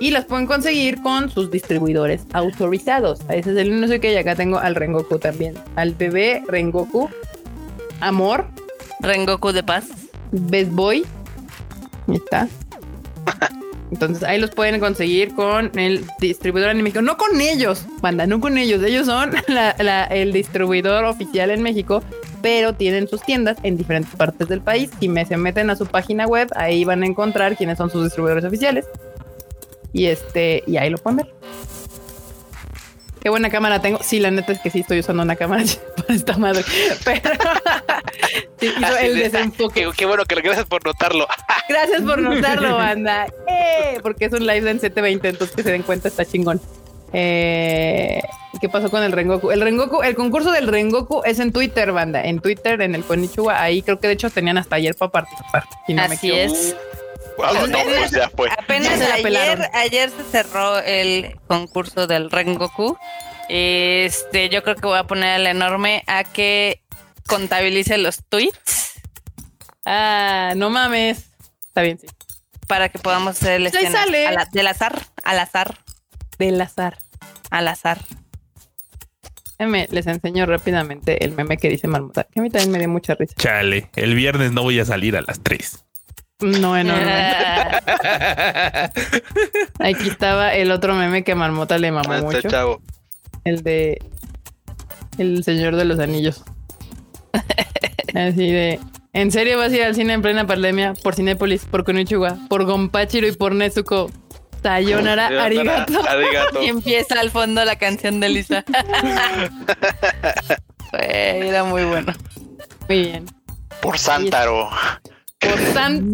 Y las pueden conseguir con sus distribuidores autorizados. Ese es el Inosuke y acá tengo al Rengoku también. Al bebé Rengoku. Amor. Rengoku de paz. Best Boy. Ahí está. (laughs) Entonces ahí los pueden conseguir con el distribuidor en México. No con ellos, banda, no con ellos. Ellos son (laughs) el distribuidor oficial en México, pero tienen sus tiendas en diferentes partes del país. Si me se meten a su página web, ahí van a encontrar quiénes son sus distribuidores oficiales. Y este, y ahí lo pueden ver. Qué buena cámara tengo. Sí, la neta es que sí estoy usando una cámara (laughs) para esta madre. Pero (laughs) sí, hizo Así el de- desenfoque. Qué, qué bueno que gracias por notarlo. (laughs) Gracias por notarlo, banda. ¡Eh! Porque es un live en 720, entonces que se den cuenta está chingón. Eh, ¿Qué pasó con el Rengoku? El Rengoku, el concurso del Rengoku es en Twitter, banda. En Twitter, en el Konichiwa. Ahí creo que de hecho tenían hasta ayer para participar. si no me Así equivoco. es. No, pues ya fue. Apenas Ya se la ayer, ayer se cerró el concurso del Rengoku. Este, yo creo que voy a poner al enorme a que contabilice los tweets Ah, no mames. Está bien, sí. para que podamos hacer el escena sale. a la- del azar, al azar, Del azar. al azar. Les enseño rápidamente el meme que dice Marmota, que a mí también me dio mucha risa. Chale, el viernes no voy a salir a las 3. No, enorme. Ah, (laughs) Aquí estaba el otro meme que Marmota le mamó Este mucho. chavo. El de El Señor de los Anillos. Así de. ¿En serio vas a ir al cine en plena pandemia? Por Cinépolis, por Konichiwa, por Gonpachiro y por Nezuko. Sayonara Arigato. Arigato. y empieza al fondo la canción de Lisa. (laughs) Güey, era muy bueno. Muy bien. Por Sántaro. Por San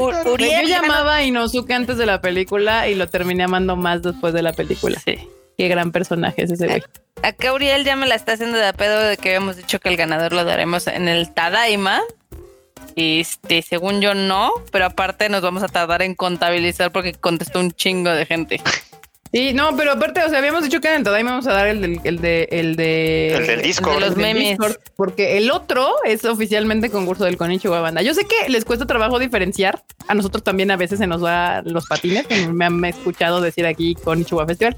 U- Yo llamaba a Inosuke antes de la película y lo terminé amando más después de la película. Sí. Qué gran personaje es ese güey. Acá Uriel ya me la está haciendo de a pedo de que habíamos dicho que el ganador lo daremos en el Tadaima. Este, según yo no, pero aparte nos vamos a tardar en contabilizar porque contestó un chingo de gente. (laughs) Sí, no, pero aparte, o sea, habíamos dicho que en el Tadaima vamos a dar el del, el de, el de, El del Discord. de los el del memes. Discord, porque el otro es oficialmente concurso del Konichiwa Banda. Yo sé que les cuesta trabajo diferenciar. A nosotros también a veces se nos va los patines. como Me han escuchado decir aquí Konichiwa Festival,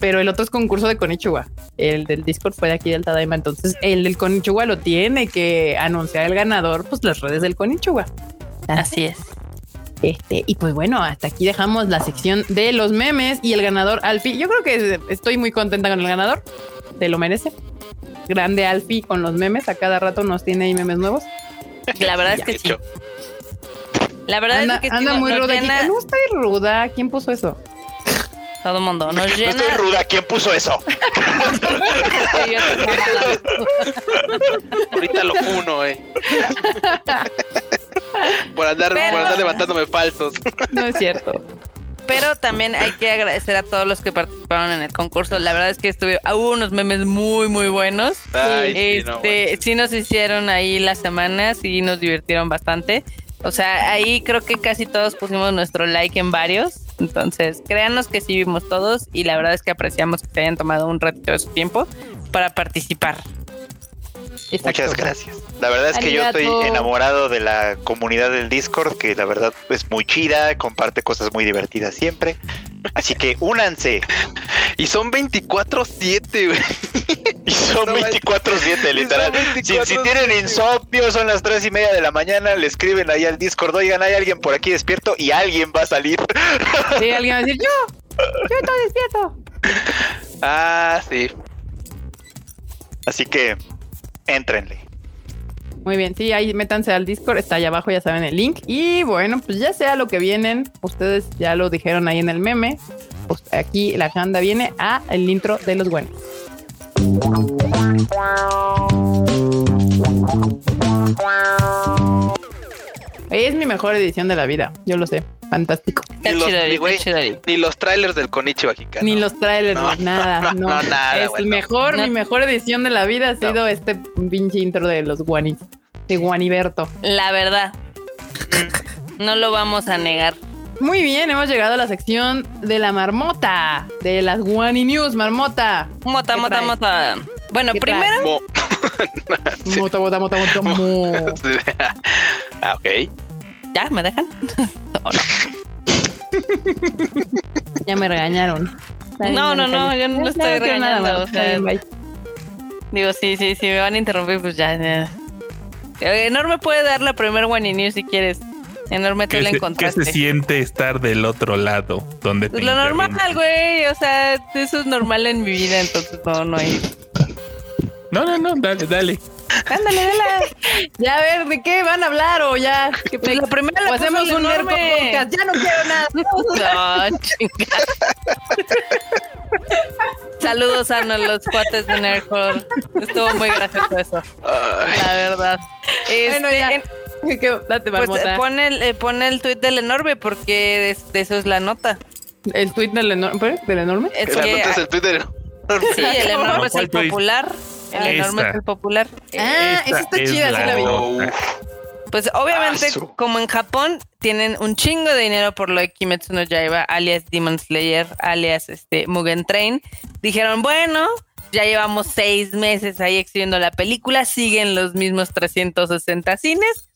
pero el otro es concurso de Konichiwa. El del Discord fue de aquí del Tadaima. Entonces, el del Konichiwa lo tiene que anunciar el ganador, pues las redes del Konichiwa. Así es. Este, y pues bueno, hasta aquí dejamos la sección de los memes y el ganador Alfie. Yo creo que estoy muy contenta con el ganador. Se lo merece. Grande Alfie con los memes. A cada rato nos tiene ahí memes nuevos. La verdad (laughs) es que sí. La verdad Anda, es que anda muy ruda. llena No estoy ruda. ¿Quién puso eso? todo el mundo. Nos No llena. estoy ruda. ¿Quién puso eso? (laughs) Ahorita lo uno, eh. (laughs) Por andar, Pero- por andar levantándome falsos. (laughs) No es cierto. Pero también hay que agradecer a todos los que participaron en el concurso. La verdad es que estuve, hubo unos memes muy, muy buenos. Ay, sí, no, este, sí nos hicieron ahí las semanas y nos divirtieron bastante. O sea, ahí creo que casi todos pusimos nuestro like en varios. Entonces, créanos que sí vimos todos y la verdad es que apreciamos que se hayan tomado un ratito de su tiempo para participar. Exacto. Muchas gracias. La verdad es que yo estoy enamorado de la comunidad del Discord, que la verdad es muy chida, comparte cosas muy divertidas siempre. Así que únanse. Y son 24-7, güey. Y son No, 24-7, literal. son Si, si 24/7. tienen insomnio, son las 3 y media de la mañana, le escriben ahí al Discord, oigan, hay alguien por aquí despierto y alguien va a salir. (laughs) Sí, alguien va a decir, yo, yo estoy despierto. Ah, sí. Así que, éntrenle. Muy bien, sí, ahí métanse al Discord, está allá abajo, ya saben el link. Y bueno, pues ya sea lo que vienen, ustedes ya lo dijeron ahí en el meme. pues aquí la janda viene a el intro de los guanis. Es mi mejor edición de la vida, yo lo sé. Fantástico. Ni los- ni, ni trailers del Konichiwa Hikano. Ni los trailers, No, nada. no, (laughs) No, no, nada, Es güey, el no. mejor, No. mi mejor edición de la vida ha sido este pinche intro de los guanis. De Guaniberto. La verdad. No lo vamos a negar. Muy bien, hemos llegado a la sección de la marmota, de las Guani News, marmota. Mota, ¿Qué mota, traes? mota. Bueno, ¿Qué primero, Mo- Sí. (laughs) Mota, mota, mota, mota, mo. (laughs) ah, ok. ¿ya me dejan? (laughs) Ya me regañaron. Bien, No, no, no, yo no lo estoy nada, regañando, Marmota, o sea, bien. Digo, sí, sí, sí, me van a interrumpir, pues ya. ya. Eh, Enorme puede dar la primer One News si quieres. Enorme, tú ¿Qué la se, qué encontraste. se siente estar del otro lado? Donde te Pues lo normal, güey. O sea, eso es normal en mi vida, entonces no, no hay. No, no, no, dale, dale. Ándale, dale. (laughs) Ya, a ver, ¿de qué van a hablar o ya? ¿Qué Pues la primera la hacemos un enorme. podcast. Ya no quiero nada. (laughs) No, chingada. Saludos a los cuates de Nerdcore. Estuvo muy gracioso eso, la verdad. Bueno, Este, ya. (laughs) Date, pues eh, pon el, eh, pon el tweet del enorme porque de, de eso es la nota. El tweet del enorme. ¿Del enorme? Es la que- nota es el Twitter. sí, el (laughs) enorme es ¿Cuál el tweet? popular. El enorme es el popular. Ah, esa está es chida, sí la vi. nota. Pues obviamente, como en Japón tienen un chingo de dinero por lo de Kimetsu no Yaiba, alias Demon Slayer, alias este Mugen Train, dijeron, bueno, ya llevamos seis meses ahí exhibiendo la película, siguen los mismos 360 cines,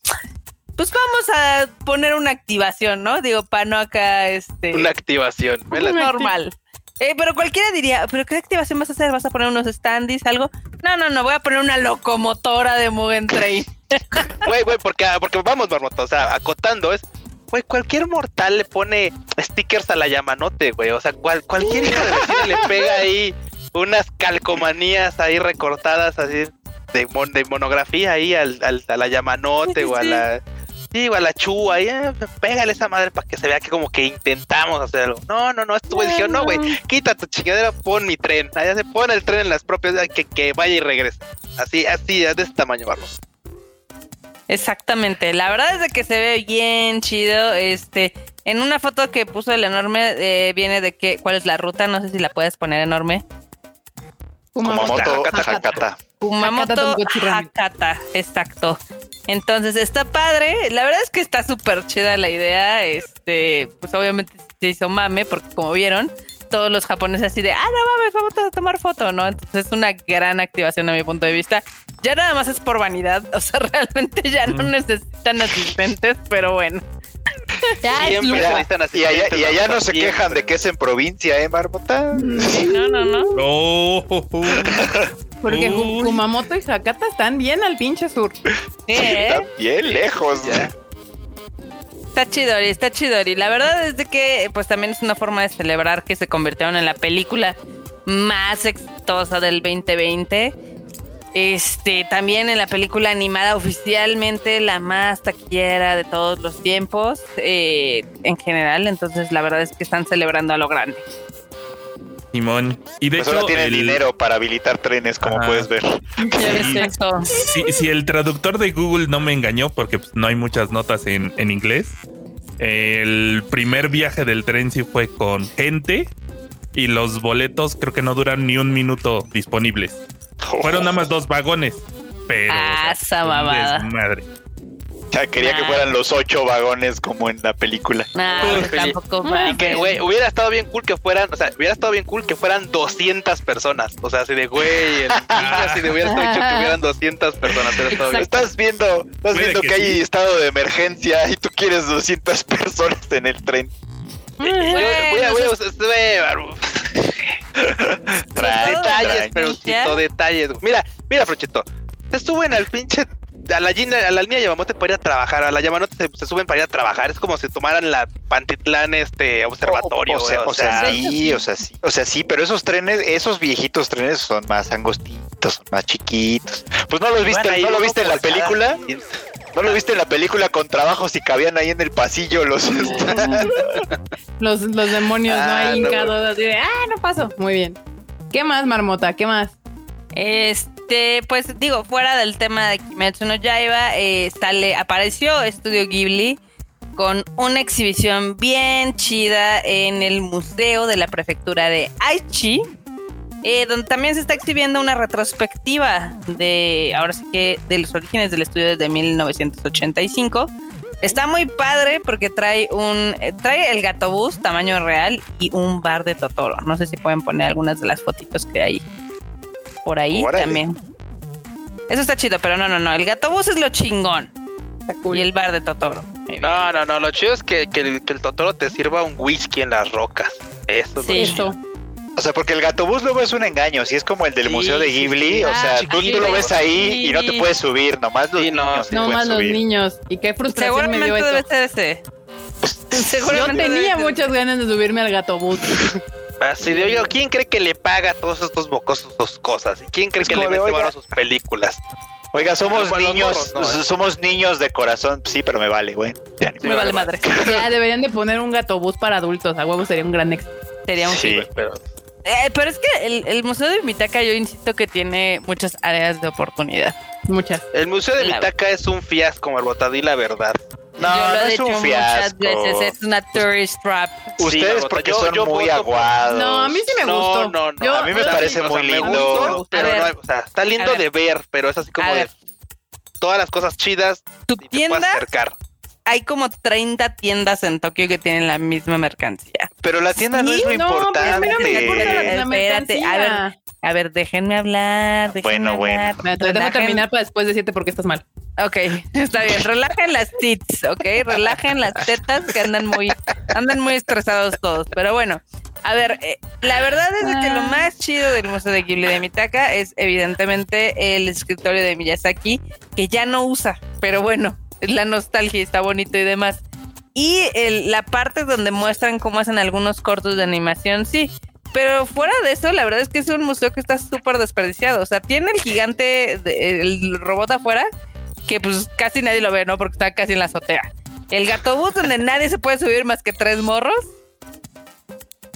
pues vamos a poner una activación, ¿no? Digo, para no acá, este... Una activación. La- normal. Eh, pero cualquiera diría, ¿pero qué activación vas a hacer? ¿Vas a poner unos standees, algo? No, no, no, voy a poner una locomotora de Mugen Train. (laughs) Güey, güey, porque, ah, porque vamos, Marmota, o sea, acotando es, güey, cualquier mortal le pone stickers a la Yamanote, güey, o sea, cual, cualquier hijo de le pega ahí unas calcomanías ahí recortadas así de, mon- de monografía ahí al, al- a la Yamanote o a la... Sí, o a la ahí, eh, pégale esa madre para que se vea que como que intentamos hacerlo. No, no, no, estuvo dijeron, no, güey, quita tu chingadera, pon mi tren. Allá se pone el tren en las propias, que, que vaya y regrese. Así, así, de este tamaño, vamos. Exactamente, la verdad es de que se ve bien chido. Este, en una foto que puso el enorme eh, viene de que cuál es la ruta, no sé si la puedes poner enorme. Kumamoto Hakata. Kumamoto. Hakata, exacto. Entonces está padre, la verdad es que está súper chida la idea. Este, pues obviamente se hizo mame, porque como vieron, todos los japoneses así de ah, no mames, vamos a tomar foto, ¿no? Entonces es una gran activación a mi punto de vista. Ya nada más es por vanidad, (laughs) o sea, realmente ya no necesitan asistentes, pero bueno. Ya, es Siempre lujo. se necesitan Y allá, y allá no se siempre. quejan de que es en provincia, ¿eh, Marmota? No, no, no. Oh, Porque Uy. Kumamoto y Hakata están bien al pinche sur. Sí, ¿eh? Está bien lejos. Ya. Está chidori, está chidori. La verdad es de que pues también es una forma de celebrar que se convirtieron en la película más exitosa del 2020. Este, también en la película animada oficialmente la más taquillera de todos los tiempos eh, en general. Entonces la verdad es que están celebrando a lo grande. Simón. Y de Pues hecho, ahora tienen el- dinero para habilitar trenes, como Ajá. puedes ver. (laughs) Si el traductor de Google no me engañó, porque pues, no hay muchas notas en, en inglés, el primer viaje del tren sí fue con gente y los boletos creo que no duran ni un minuto disponibles. (laughs) Fueron nada más dos vagones, pero... Ah, o sea, esa mamada. desmadre. Ya quería que Ah. fueran los ocho vagones como en la película. No, Pues, tampoco Y que, güey, hubiera estado bien cool que fueran, o sea, hubiera estado bien cool que fueran 200 personas. O sea, así de, güey, el (laughs) así de hubiera estado que hubieran 200 personas. bien. Estás viendo, estás Puede viendo que que, hay sí. estado de emergencia y tú quieres 200 (laughs) personas en el tren. Güey, güey, Bueno, güey, (laughs) Tranqui, detalles, ¿Ya? detalles. Mira, mira, Frochito. Se suben al pinche. A la, línea- a la línea Yamamote para ir a trabajar. A la Yamamote se, se suben para ir a trabajar. Es como si tomaran la Pantitlán este observatorio. O, sea, o sea, sí, o sea, sí. O sea, sí, pero esos trenes, esos viejitos trenes son más angostitos, son más chiquitos. Pues no los viste, no lo viste en la película. ¿No lo viste en la película con trabajos y cabían ahí en el pasillo los... (laughs) los, los demonios, ¿no? Ah, Ahí no, hincados, así de, ah, no paso. Muy bien. ¿Qué más, Marmota? ¿Qué más? Este, pues digo, fuera del tema de Kimetsu no Yaiba, eh, sale, apareció Estudio Ghibli con una exhibición bien chida en el museo de la prefectura de Aichi, eh, donde también se está exhibiendo una retrospectiva de, ahora sí que, de los orígenes del estudio desde 1985. Está muy padre porque trae un, eh, trae el gatobús tamaño real y un bar de Totoro. No sé si pueden poner algunas de las fotitos que hay por ahí Órale. también. Eso está chido, pero no, no, no. El gatobús es lo chingón. Está cool. Y el bar de Totoro. No, no, no. Lo chido es que, que el, que el Totoro te sirva un whisky en las rocas. Eso es lo chido. Eso. O sea, porque el gatobús luego es un engaño, si es como el del Sí, Museo de Ghibli, sí. o sea, Ah, tú, tú lo ves ahí y no te puedes subir, nomás los Sí, no. niños se No pueden más los subir. niños. Y qué frustración me dio Seguramente eso. debe ser ese. Yo Seguramente debe tenía muchas ganas de subirme al gatobús. Así de, oye, ¿quién cree que le paga a todos estos mocosos sus cosas? ¿Y quién cree Es que le mete a sus películas? Oiga, somos Bueno, niños, morros, no, ¿eh? somos niños de corazón, sí, pero me vale, güey. Ya Me vale madre. Ya deberían de poner un gatobús para adultos. A huevo sería un gran éxito. Sería un Sí. Pero Eh, pero es que el, el Museo de Mitaka, yo insisto que tiene muchas áreas de oportunidad. Muchas. el Museo de La- Mitaka es un fiasco, Marbota, di la verdad. No, yo lo no he es un muchas fiasco. veces, es una tourist trap. Ustedes porque yo- son yo muy aguados. No, a mí sí me no, gustó. no, no. Yo- A mí me yo- parece muy lindo. gustó, pero ver. no, o sea, está lindo de ver, pero es así como de todas las cosas chidas Tu y te puedes tienda, acercar. Hay como 30 tiendas en Tokio que tienen la misma mercancía. Pero la tienda no es lo no, me la, importante. la Espérate, a mercancía. A ver, déjenme hablar. déjenme Bueno, bueno. hablar. Me te dejo Relajen- terminar para después decirte por qué estás mal. Ok, (laughs) está bien. Relajen las tits, ok. Relajen las tetas que andan muy, andan muy estresados todos. Pero bueno, a ver, eh, la verdad es que lo Ah. más chido del Museo de Ghibli de Mitaka es evidentemente el escritorio de Miyazaki, que ya no usa, pero bueno, la nostalgia, está bonito y demás. Y el- la parte donde muestran cómo hacen algunos cortos de animación, sí. Pero fuera de eso, la verdad es que es un museo que está súper desperdiciado. O sea, tiene el gigante, de- el robot afuera, que pues casi nadie lo ve, ¿no? Porque está casi en la azotea. El gatobús donde nadie se puede subir más que tres morros.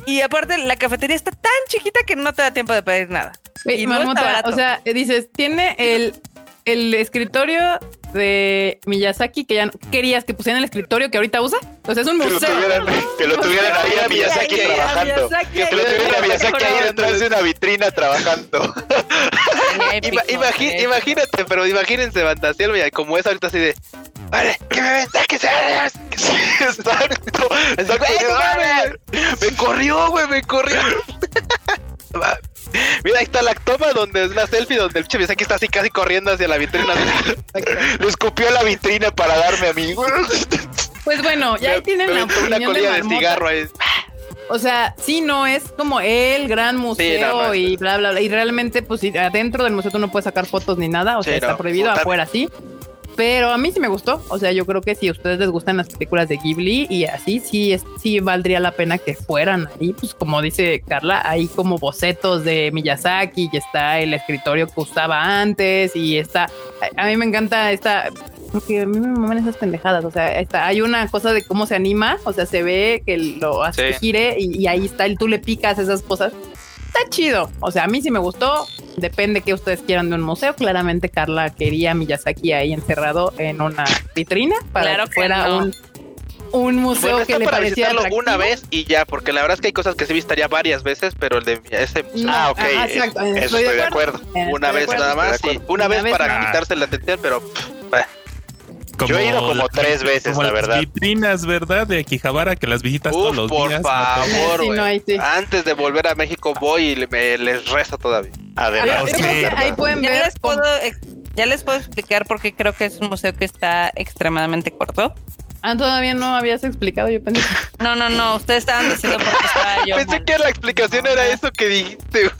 Y aparte, la cafetería está tan chiquita que no te da tiempo de pedir nada. Y no está Marmota, barato. o sea, eh, dices, tiene el, el escritorio de Miyazaki que ya no- querías que pusieran el escritorio que ahorita usa. O sea, es un Que lo museo. tuvieran, que lo tuvieran ahí a Miyazaki Miyazaki, trabajando. Miyazaki, Que lo tuvieran a Miyazaki ahí detrás de una vitrina trabajando. (laughs) Ima- imagi- eh. imagínate, pero imagínense, Miyazaki, como es ahorita así de, vale, que me ven, que se (laughs) exacto. Exacto. Me corrió, güey, me corrió. (laughs) (laughs) Mira, ahí está la toma donde es una selfie donde el Miyazaki está así casi corriendo hacia la vitrina. Le escupió la vitrina para darme a mí. (laughs) Pues bueno, ya ahí tienen la una de colilla de Marmota. cigarro ahí. O sea, sí, no es como el gran museo no, no, y bla, bla, bla. Y realmente, pues adentro del museo tú no puedes sacar fotos ni nada. O sea, está no. prohibido. Afuera sí. Pero a mí sí me gustó. O sea, yo creo que si a ustedes les gustan las películas de Ghibli y así, sí, es, sí valdría la pena que fueran ahí. Pues como dice Carla, hay como bocetos de Miyazaki y está el escritorio que usaba antes y está... A, a mí me encanta esta... Porque a mí me maman esas pendejadas. O sea, está, hay una cosa de cómo se anima. O sea, se ve que lo hace que Sí. gire y, y ahí está, y tú le picas esas cosas. Está chido. O sea, a mí sí me gustó. Depende que ustedes quieran de un museo. Claramente Carla quería a Miyazaki ahí encerrado en una vitrina para Claro que fuera no. un, un museo Bueno, que le para pareciera visitarlo una vez y ya, porque la verdad es que hay cosas que sí visitaría varias veces, pero el de ese No, Ah, ok. ajá, es- exacto, Eso estoy de acuerdo. Eh, una estoy vez acuerdo. nada más, una, Una vez vez para quitarse la atención, pero pff, Yo he ido como tres veces, como la las verdad. vitrinas, ¿verdad? De Akihabara que las visitas todos los por días. favor, Sí, güey. no, sí. Antes de volver a México voy y le- me, les rezo todavía. Adelante. Que ahí pueden Ya ver les, puedo, ya les puedo explicar por qué creo que es un museo que está extremadamente corto. Ah, todavía no habías explicado, yo pensé. (laughs) No, no, no, ustedes estaban diciendo porque estaba yo. Pensé mal. que la explicación era eso que dijiste.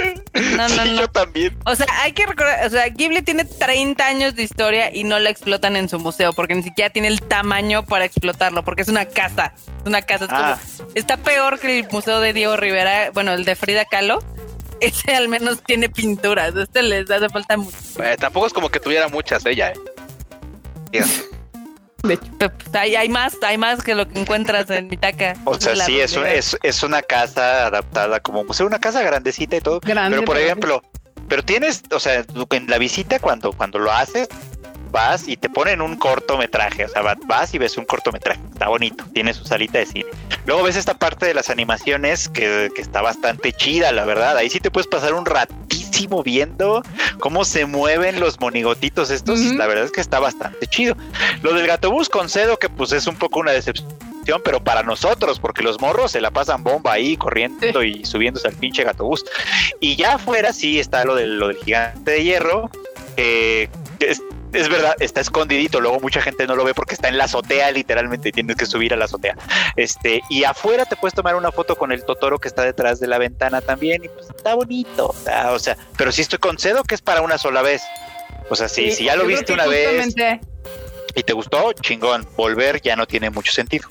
No, no, Sí, no. Yo también. O sea, hay que recordar, o sea, Ghibli tiene 30 años de historia y no la explotan en su museo porque ni siquiera tiene el tamaño para explotarlo, porque es una casa. Es una casa. es como- Ah. está peor que el museo de Diego Rivera, bueno, el de Frida Kahlo. (laughs) Ese al menos tiene pinturas. Este les hace falta mucho. Eh, tampoco es como que tuviera muchas ella, eh. De hecho. Hay, hay más, hay más que lo que encuentras en Mitaka. (laughs) O sea, sí, es, un- es, es una casa adaptada como museo, una casa grandecita y todo. Grande, pero por ejemplo, pero tienes, o sea, en la visita cuando, cuando lo haces, vas y te ponen un cortometraje, o sea, va- vas y ves un cortometraje, está bonito, tiene su salita de cine. Luego ves esta parte de las animaciones que, que está bastante chida, la verdad. Ahí sí te puedes pasar un ratísimo viendo cómo se mueven los monigotitos estos. La verdad es que está bastante chido. Lo del gatobús concedo que pues es un poco una decepción, pero para nosotros, porque los morros se la pasan bomba ahí corriendo y subiéndose al pinche gatobús. Y ya afuera sí está lo del, lo del gigante de hierro, que es, es verdad, está escondidito, luego mucha gente no lo ve porque está en la azotea, literalmente, y tienes que subir a la azotea. Este, y afuera te puedes tomar una foto con el Totoro que está detrás de la ventana también, y pues está bonito. ah, O sea, pero sí estoy concedo que es para una sola vez. O sea, si, si ya lo viste una vez y te gustó, chingón, volver ya no tiene mucho sentido.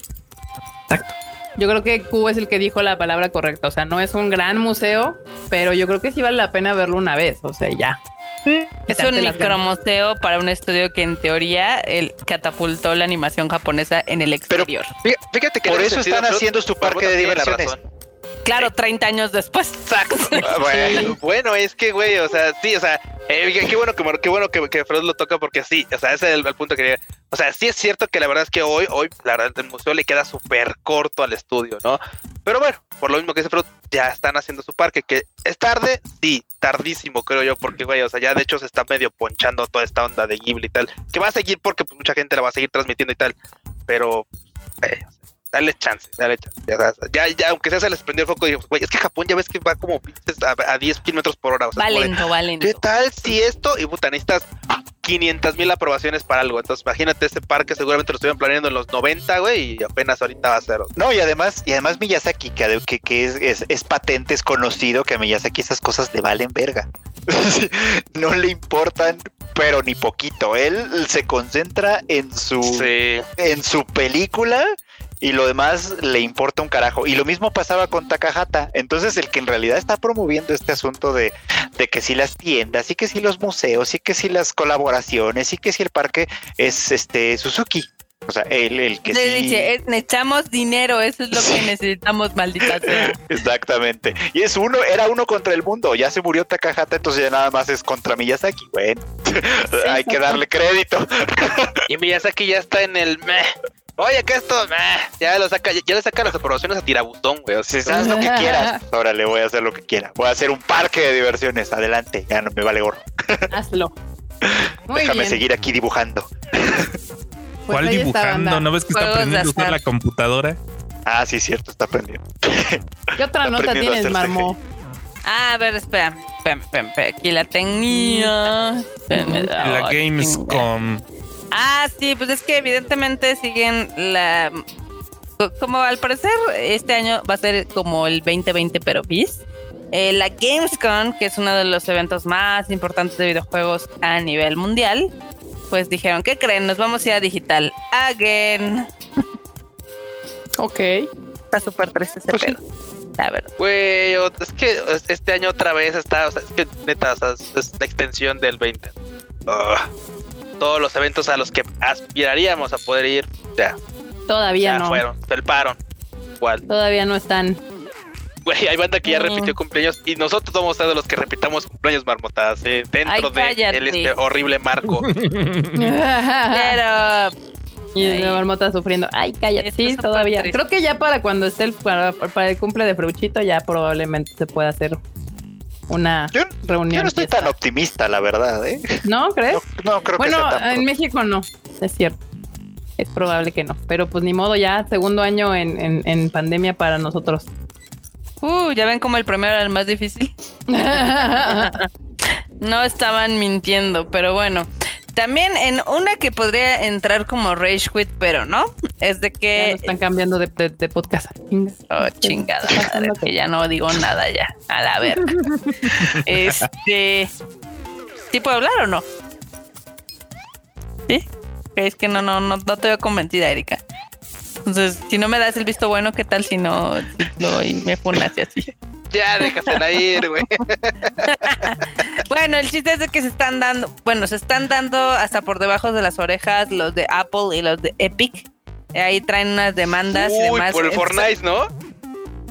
Yo creo que Q es el que dijo la palabra correcta. O sea, no es un gran museo, pero yo creo que sí vale la pena verlo una vez. O sea, ya. Es un micromuseo para un estudio que en teoría el catapultó la animación japonesa en el exterior. Fí- Fíjate que Por eso están haciendo su parque de diversiones. claro, 30 años después. (laughs) Bueno. Bueno, es que, güey, o sea, sí, o sea, eh, qué bueno que qué bueno que, que Fred lo toca porque sí, o sea, ese es el, el punto que quería. O sea, sí es cierto que la verdad es que hoy, hoy, la verdad, el museo le queda súper corto al estudio, ¿no? Pero bueno, por lo mismo que dice Fred, ya están haciendo su parque, que es tarde, sí, tardísimo, creo yo, porque, güey, o sea, ya de hecho se está medio ponchando toda esta onda de Ghibli y tal, que va a seguir porque pues, mucha gente la va a seguir transmitiendo y tal, pero, eh, dale chance, dale chance. Ya, sabes, ya, ya, aunque sea se les prendió el foco y güey, es que Japón ya ves que va como pinches a, a 10 kilómetros por hora. O sea, Va como de, lento, va lento. ¿Qué tal si esto? Y puta, necesitas 500 mil aprobaciones para algo. Entonces, imagínate ese parque, seguramente lo estuvieron planeando en los 90, güey, y apenas ahorita va a ser. No, y además, y además Miyazaki, que, que, que es, es, es patente, es conocido que a Miyazaki esas cosas le valen verga. (laughs) no le importan, pero ni poquito. Él se concentra en su, Sí. en su película y lo demás le importa un carajo. Y lo mismo pasaba con Takahata. Entonces, el que en realidad está promoviendo este asunto de, de que si las tiendas, y que si los museos, y que si las colaboraciones, y que si el parque es este Suzuki. O sea, el, el que Le sí. dice, "Eh, necesitamos dinero, eso es lo que necesitamos, maldita sea. (laughs) Exactamente. Y es uno, era uno contra el mundo. Ya se murió Takahata, entonces ya nada más es contra Miyazaki. Bueno, (laughs) hay que darle crédito. Y Miyazaki ya está en el meh. Oye, que esto, meh. Ya lo saca, ya le saca las aprobaciones a tirabuzón, güey. O sea, Si haz lo que quieras, (laughs) órale, voy a hacer lo que quiera. Voy a hacer un parque de diversiones. Adelante, ya no me vale gorro. (laughs) Hazlo. Muy Déjame bien. seguir aquí dibujando. Pues ¿Cuál dibujando? ¿No ves que está aprendiendo a usar la computadora? Ah, sí, cierto, está aprendiendo. (laughs) ¿Qué otra Está nota tienes, hacer Marmo? Ah, a ver, espera. Aquí la tenía. La oh. Gamescom. Ah, sí, pues es que evidentemente siguen la... co- Como al parecer este año va a ser como el 2020 pero bis. Eh, la Gamescom, que es uno de los eventos más importantes de videojuegos a nivel mundial, pues dijeron, ¿qué creen? Nos vamos a ir a digital. Again. Ok. Está súper triste ese Pues sí. pedo. La verdad. Güey, es que este año otra vez está, o sea, es que neta, o sea, es, la extensión del 20. Ah, todos los eventos a los que aspiraríamos a poder ir, ya, Todavía ya no. fueron, felparon. Igual. Todavía no están. Güey, hay banda que ya Mm. repitió cumpleaños y nosotros vamos a ser de los que repitamos cumpleaños marmotadas eh, dentro Ay, de el, este horrible marco. (laughs) Pero y Ay. la marmota sufriendo. Ay, cállate. Sí, todavía. Creo que ya para cuando esté el, para, para el cumple de Fruchito, ya probablemente se pueda hacer una Yo, reunión. yo no estoy tan optimista, la verdad, ¿eh? ¿No crees? No, no creo bueno, que sea tan en México no. Es cierto. Es probable que no. Pero pues ni modo, ya segundo año en, en, en pandemia para nosotros. Uh, ya ven como el primero era el más difícil. (laughs) (laughs) No estaban mintiendo, pero bueno. También en una que podría entrar como Rage Quit, pero no, es de Ya que. están cambiando de, de- de podcast. Oh, chingada madre, que ya no digo nada ya. A la verga. (laughs) Este. ¿Sí puedo hablar o no? ¿Sí? Es que no, no, no, no te veo convencida, Erika. Entonces, si no me das el visto bueno, ¿qué tal si no si lo- y me y así? Ya déjasela ir, güey. (laughs) Bueno, el chiste es de que se están dando, bueno, se están dando hasta por debajo de las orejas los de Apple y los de Epic. Ahí traen unas demandas y Uy, demás. por el Fortnite, ¿no?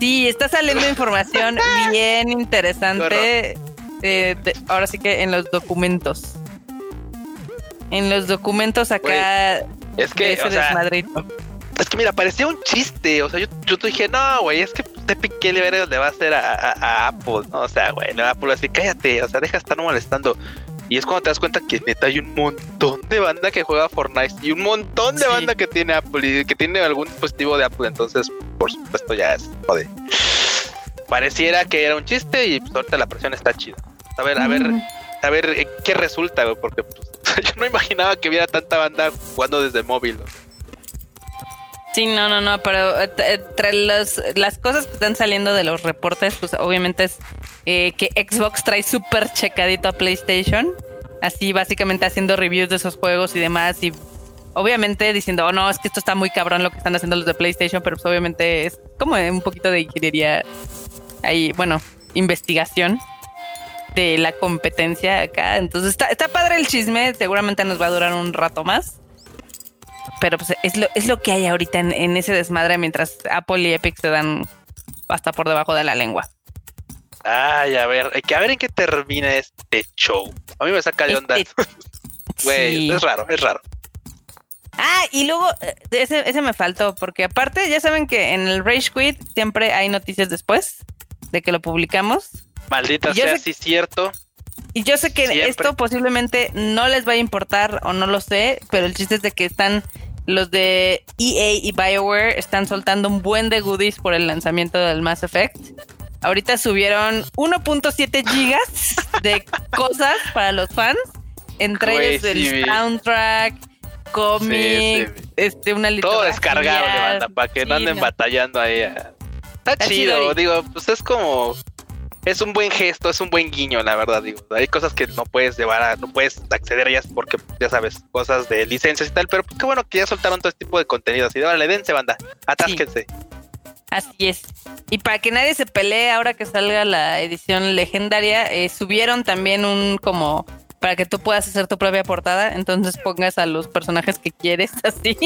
Sí, está saliendo información (laughs) bien interesante. eh, de- ahora sí que en los documentos. En los documentos acá Es de que, ese o sea, desmadrito. es que mira, parecía un chiste. O sea, yo, yo dije, no, güey, es que Epic qué le le va a hacer a, a- a Apple, ¿no? O sea, güey, Apple así, cállate, o sea, deja de estar molestando. Y es cuando te das cuenta que neta hay un montón de banda que juega Fortnite y un montón de Sí. banda que tiene Apple y que tiene algún dispositivo de Apple. Entonces, por supuesto, ya es joder. Pareciera que era un chiste y pues ahorita la presión está chida. A ver, a ver, a ver eh, qué resulta, güey, porque pues, (laughs) yo no imaginaba que hubiera tanta banda jugando desde móvil. ¿no? Sí, no, no, no, pero eh, t- entre los, las cosas que están saliendo de los reportes, pues obviamente es eh, que Xbox trae súper checadito a PlayStation, así básicamente haciendo reviews de esos juegos y demás, y obviamente diciendo, oh no, es que esto está muy cabrón lo que están haciendo los de PlayStation, pero pues obviamente es como un poquito de ingeniería ahí, bueno, investigación de la competencia acá, entonces está, está padre el chisme, seguramente nos va a durar un rato más. Pero pues es lo, es lo que hay ahorita en, en ese desmadre mientras Apple y Epic se dan hasta por debajo de la lengua. Ay, a ver, hay que a ver en qué termina este show. A mí me saca de onda. Este- (laughs) Güey, sí. es raro, es raro. Ah, y luego eh, ese, ese me faltó, porque aparte ya saben que en el Rage Quit siempre hay noticias después de que lo publicamos. Maldita sea, sí cierto. Y yo sé que Siempre. esto posiblemente no les va a importar o no lo sé, pero el chiste es de que están los de EA y BioWare están soltando un buen de goodies por el lanzamiento del Mass Effect. Ahorita subieron 1.7 gigas de cosas para los fans, entre ellos el sí soundtrack, cómic, Sí, sí este una Todo litografía. descargable, banda, para que no anden batallando ahí. ah. Está, Está chido, chido digo, pues es como. Es un buen gesto, es un buen guiño, la verdad, digo. Hay cosas que no puedes llevar a, no puedes acceder a ellas porque, ya sabes, cosas de licencias y tal, pero qué bueno que ya soltaron todo este tipo de contenido. Así de, vale, dense, banda, atásquense. Así es. Y para que nadie se pelee ahora que salga la edición legendaria, eh, subieron también un como para que tú puedas hacer tu propia portada, entonces pongas a los personajes que quieres (laughs) así.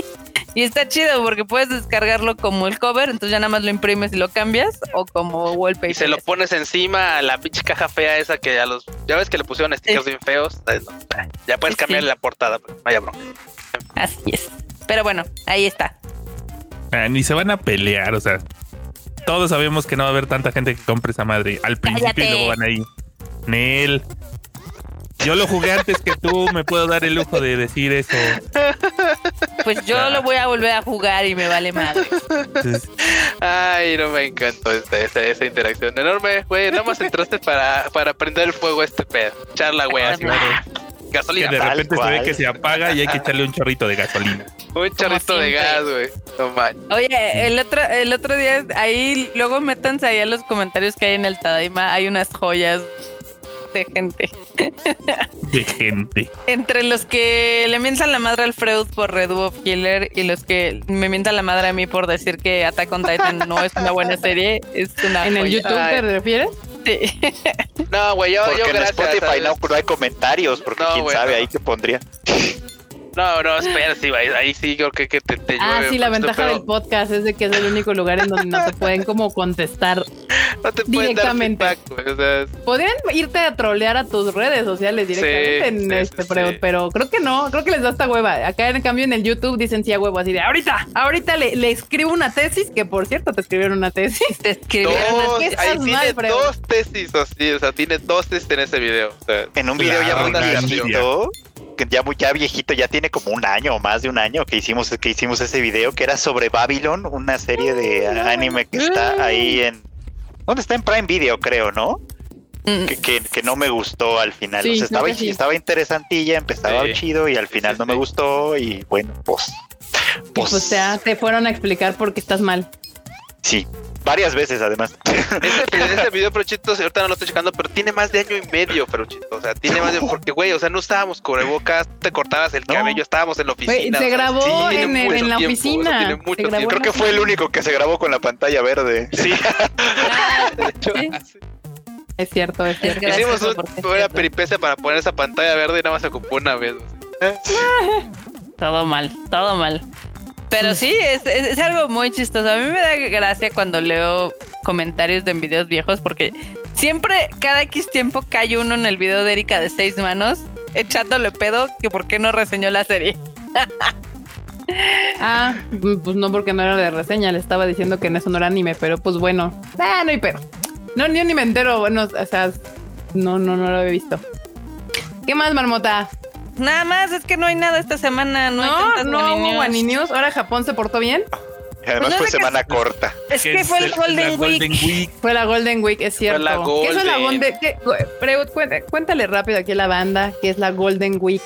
Y está chido porque puedes descargarlo como el cover, entonces ya nada más lo imprimes y lo cambias o como wallpaper. Y se lo pones encima a la pinche caja fea esa que a los. Ya ves que le pusieron stickers Sí. bien feos. Eh, no, Ya puedes sí. la portada, pero vaya bronca. Así es. Pero bueno, ahí está. Ah, ni se van a pelear, o sea. Todos sabemos que no va a haber tanta gente que compre esa madre al principio Cállate. y luego van ahí. Nel. Yo lo jugué antes que tú, me puedo dar el lujo de decir eso. Pues yo lo voy a volver a jugar y me vale madre. Ay, no me encantó esta, esa, esa interacción enorme, güey. Nada más entraste para, para prender el fuego a este pedo. Charla, güey, así. que Gasolina. de repente se ve que se apaga y hay que echarle un chorrito de gasolina. Un chorrito de gas, güey. No manches. Oye, el otro, el otro día, ahí, luego métanse ahí a los comentarios que hay en el Tadaima, hay unas joyas de gente. De gente. Entre los que le mientan la madre al Freud por Red Wolf Killer y los que me mientan la madre a mí por decir que Attack on Titan no es una buena serie, es una ¿En el. YouTube te refieres? Sí. No, güey, yo, Porque yo en gracias. Spotify no, no hay comentarios, porque No, quién sabe no. ahí te pondría. No, no, espera, sí. Ahí sí creo que, que te, te Ah, llueve, sí, la ventaja pero del podcast es de que es el único lugar en donde no te pueden como contestar. (laughs) no te pueden dar directamente. feedback, güey, o sea, Podrían irte a trolear a tus redes sociales directamente Sí, en sí, este sí, pero, pero creo que no, creo que les da esta hueva. Acá en cambio en el YouTube dicen sí a huevo así de ahorita, ahorita le, le escribo una tesis, que por cierto te escribieron una tesis. Te escribieron (laughs) dos, ¿qué ahí estás tiene mal, dos tesis, así, o sea, tiene dos tesis en ese video. O sea, En un video ya Claro, muy la viejito, que ya muy ya viejito, ya tiene como un año o más de un año que hicimos que hicimos ese video que era sobre Babylon, una serie de anime que está ahí en ¿Dónde está en Prime Video, creo, no? Mm, Que, que, que no me gustó al final. Sí, o sea, estaba, sí. interesantilla, empezaba Sí. chido y al final no me gustó y bueno, pues Y pues ya te fueron a explicar por qué estás mal. Sí. Varias veces además. Este, este (laughs) video, Peruchito, ahorita no lo estoy checando, pero tiene más de año y medio, Peruchito. O sea, tiene más de. Porque, güey, o sea, no estábamos cubrebocas, te cortabas el No. cabello, estábamos en la oficina. se o sea, grabó sí, en, la tiempo, oficina. tiene mucho grabó tiempo. Creo que fue el único que se grabó con la pantalla verde. Sí, Ah, de hecho. Es cierto, es cierto. Hicimos un- una cierto. peripecia para poner esa pantalla verde y nada más se ocupó una vez. (laughs) Todo mal, todo mal. Pero sí, es, es- es algo muy chistoso. A mí me da gracia cuando leo comentarios de videos viejos porque siempre, cada X tiempo, cae uno en el video de Erika de seis manos echándole pedo que por qué no reseñó la serie. (laughs) Ah, pues no porque no era de reseña, le estaba diciendo que en eso no era anime, pero pues bueno. Ah, no hay pero. No, ni, ni me entero, bueno, o sea, no, no, no lo había visto. ¿Qué más, Marmota? Nada más, es que no hay nada esta semana. No, hay No, tantas no hubo. Ahora Japón se portó bien. Y además Pues no fue semana corta. Es que fue el la Golden Week. Golden Week. Fue la Golden Week, es cierto. la ¿Qué es la Golden. Golden? qué- cuéntale, cuéntale rápido aquí a la banda qué es la Golden Week.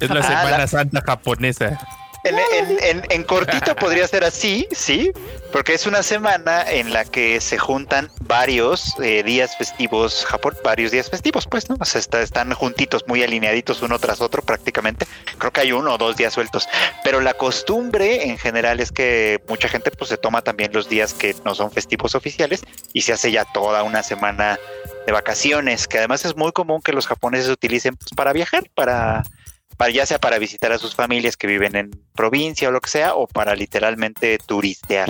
Es la Ah, Semana la- Santa japonesa. En, en- en- en cortito podría ser así, sí, porque es una semana en la que se juntan varios eh, días festivos, Japón, varios días festivos, pues, ¿no? O sea, está- están juntitos, muy alineaditos uno tras otro prácticamente. Creo que hay uno o dos días sueltos. Pero la costumbre en general es que mucha gente pues se toma también los días que no son festivos oficiales y se hace ya toda una semana de vacaciones, que además es muy común que los japoneses utilicen pues, para viajar, para para, ya sea para visitar a sus familias que viven en provincia o lo que sea, o para literalmente turistear.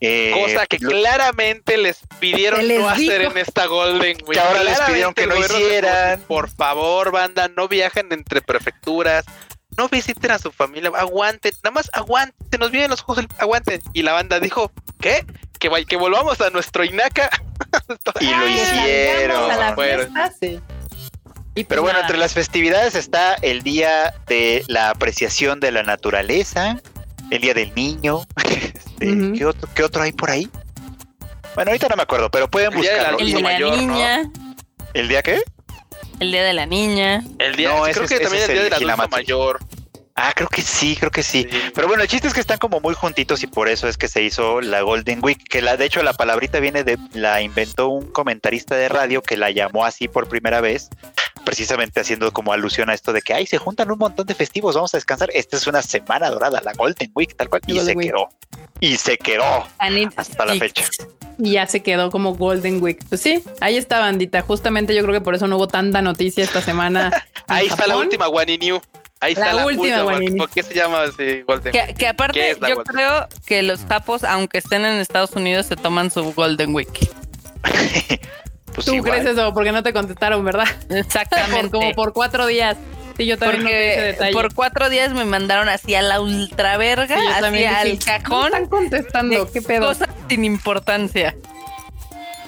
Eh, Cosa que lo- claramente les pidieron les no hacer en esta Golden Week. Que ahora les pidieron que no hicieran. Por favor, banda, no viajen entre prefecturas. No visiten a su familia, aguanten, nada más aguanten, se nos vienen los ojos, el- aguanten. Y la banda dijo, ¿qué? Que, que volvamos a nuestro Inaka. (laughs) y lo Ay, hicieron. salgamos a la Bueno. fiesta, sí. Y pues Pero bueno, nada. entre las festividades está el día de la apreciación de la naturaleza, el día del niño. (laughs) Este. ¿qué, otro, qué otro hay por ahí? Bueno, ahorita no me acuerdo, pero pueden El día de la buscarlo. El Adulto de la mayor, ¿no? niña. ¿El día qué? El día de la niña. El día, No, ese creo que ese también es el día el del adulto mayor. Ah, creo que sí, creo que sí. Sí. Pero bueno, el chiste es que están como muy juntitos y por eso es que se hizo la Golden Week, que la, de hecho la palabrita viene de, la inventó un comentarista de radio que la llamó así por primera vez, precisamente haciendo como alusión a esto de que, ay, se juntan un montón de festivos, vamos a descansar. Esta es una semana dorada, la Golden Week, tal cual, y Golden se Week. quedó. Y se quedó. Anit Hasta la fecha. Y ya se quedó como Golden Week. Pues sí, ahí está, bandita. Justamente yo creo que por eso no hubo tanta noticia esta semana. (laughs) Ahí está la última Wani New. Ahí está La la, última. ¿Por qué se llama así Golden Que, que aparte, ¿Qué es la yo Golden? creo que los japos, aunque estén en Estados Unidos, se toman su Golden Week. (laughs) Pues Tú igual. crees eso porque no te contestaron, ¿verdad? (laughs) Por, Exactamente. como por cuatro días. Sí, yo también Porque detalle. por cuatro días me mandaron así a la ultra verga, Sí, dije, ¿cómo cajón. están contestando? ¿Qué pedo? Cosas sin importancia.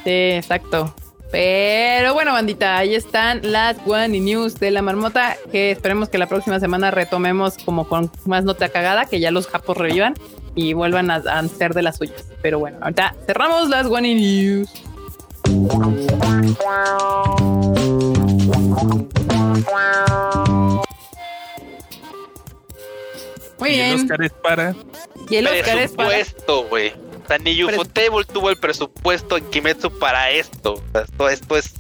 Sí, exacto. Pero bueno, bandita, ahí están las One News de la marmota. Que esperemos que la próxima semana retomemos como con más nota cagada, que ya los japos revivan y vuelvan a, a ser de las suyas. Pero bueno, ahorita cerramos las One News. Muy y el bien. Oscar es para. Y el Oscar es para. presupuesto, güey. O sea, ni Ufotable tuvo el presupuesto en Kimetsu para esto. O sea, esto, esto es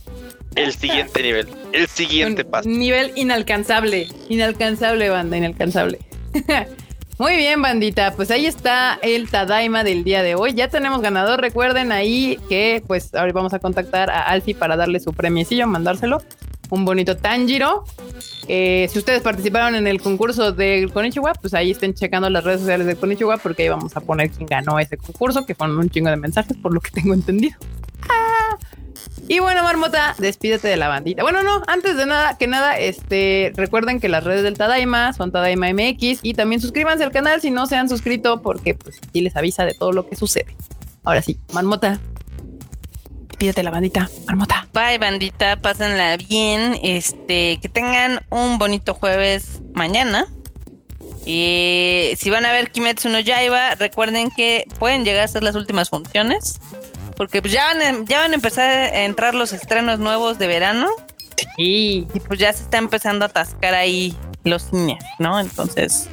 el siguiente nivel. El siguiente Un paso. Nivel inalcanzable. Inalcanzable, banda, inalcanzable. (laughs) Muy bien, bandita. Pues ahí está el Tadaima del día de hoy. Ya tenemos ganador. Recuerden ahí que, pues, ahora vamos a contactar a Alfie para darle su premiecillo, mandárselo. Un bonito Tanjiro. Eh, si ustedes participaron en el concurso del Konichiwa, pues ahí estén checando las redes sociales del Konichiwa porque ahí vamos a poner quién ganó ese concurso, que fueron un chingo de mensajes, por lo que tengo entendido. Y bueno, Marmota, despídete de la bandita. Bueno, no, antes de nada, que nada, este, recuerden que las redes del Tadaima son Tadaima MX y también suscríbanse al canal si no se han suscrito porque pues aquí les avisa de todo lo que sucede. Ahora sí, Marmota, despídete de la bandita, Marmota. Bye, bandita, pásenla bien. Este, que tengan un bonito jueves mañana. Y si van a ver Kimetsu no Yaiba, recuerden que pueden llegar a ser las últimas funciones. Porque pues ya van, a, ya van a empezar a entrar los estrenos nuevos de verano. Y Y pues ya se está empezando a atascar ahí los niños, ¿no? Entonces,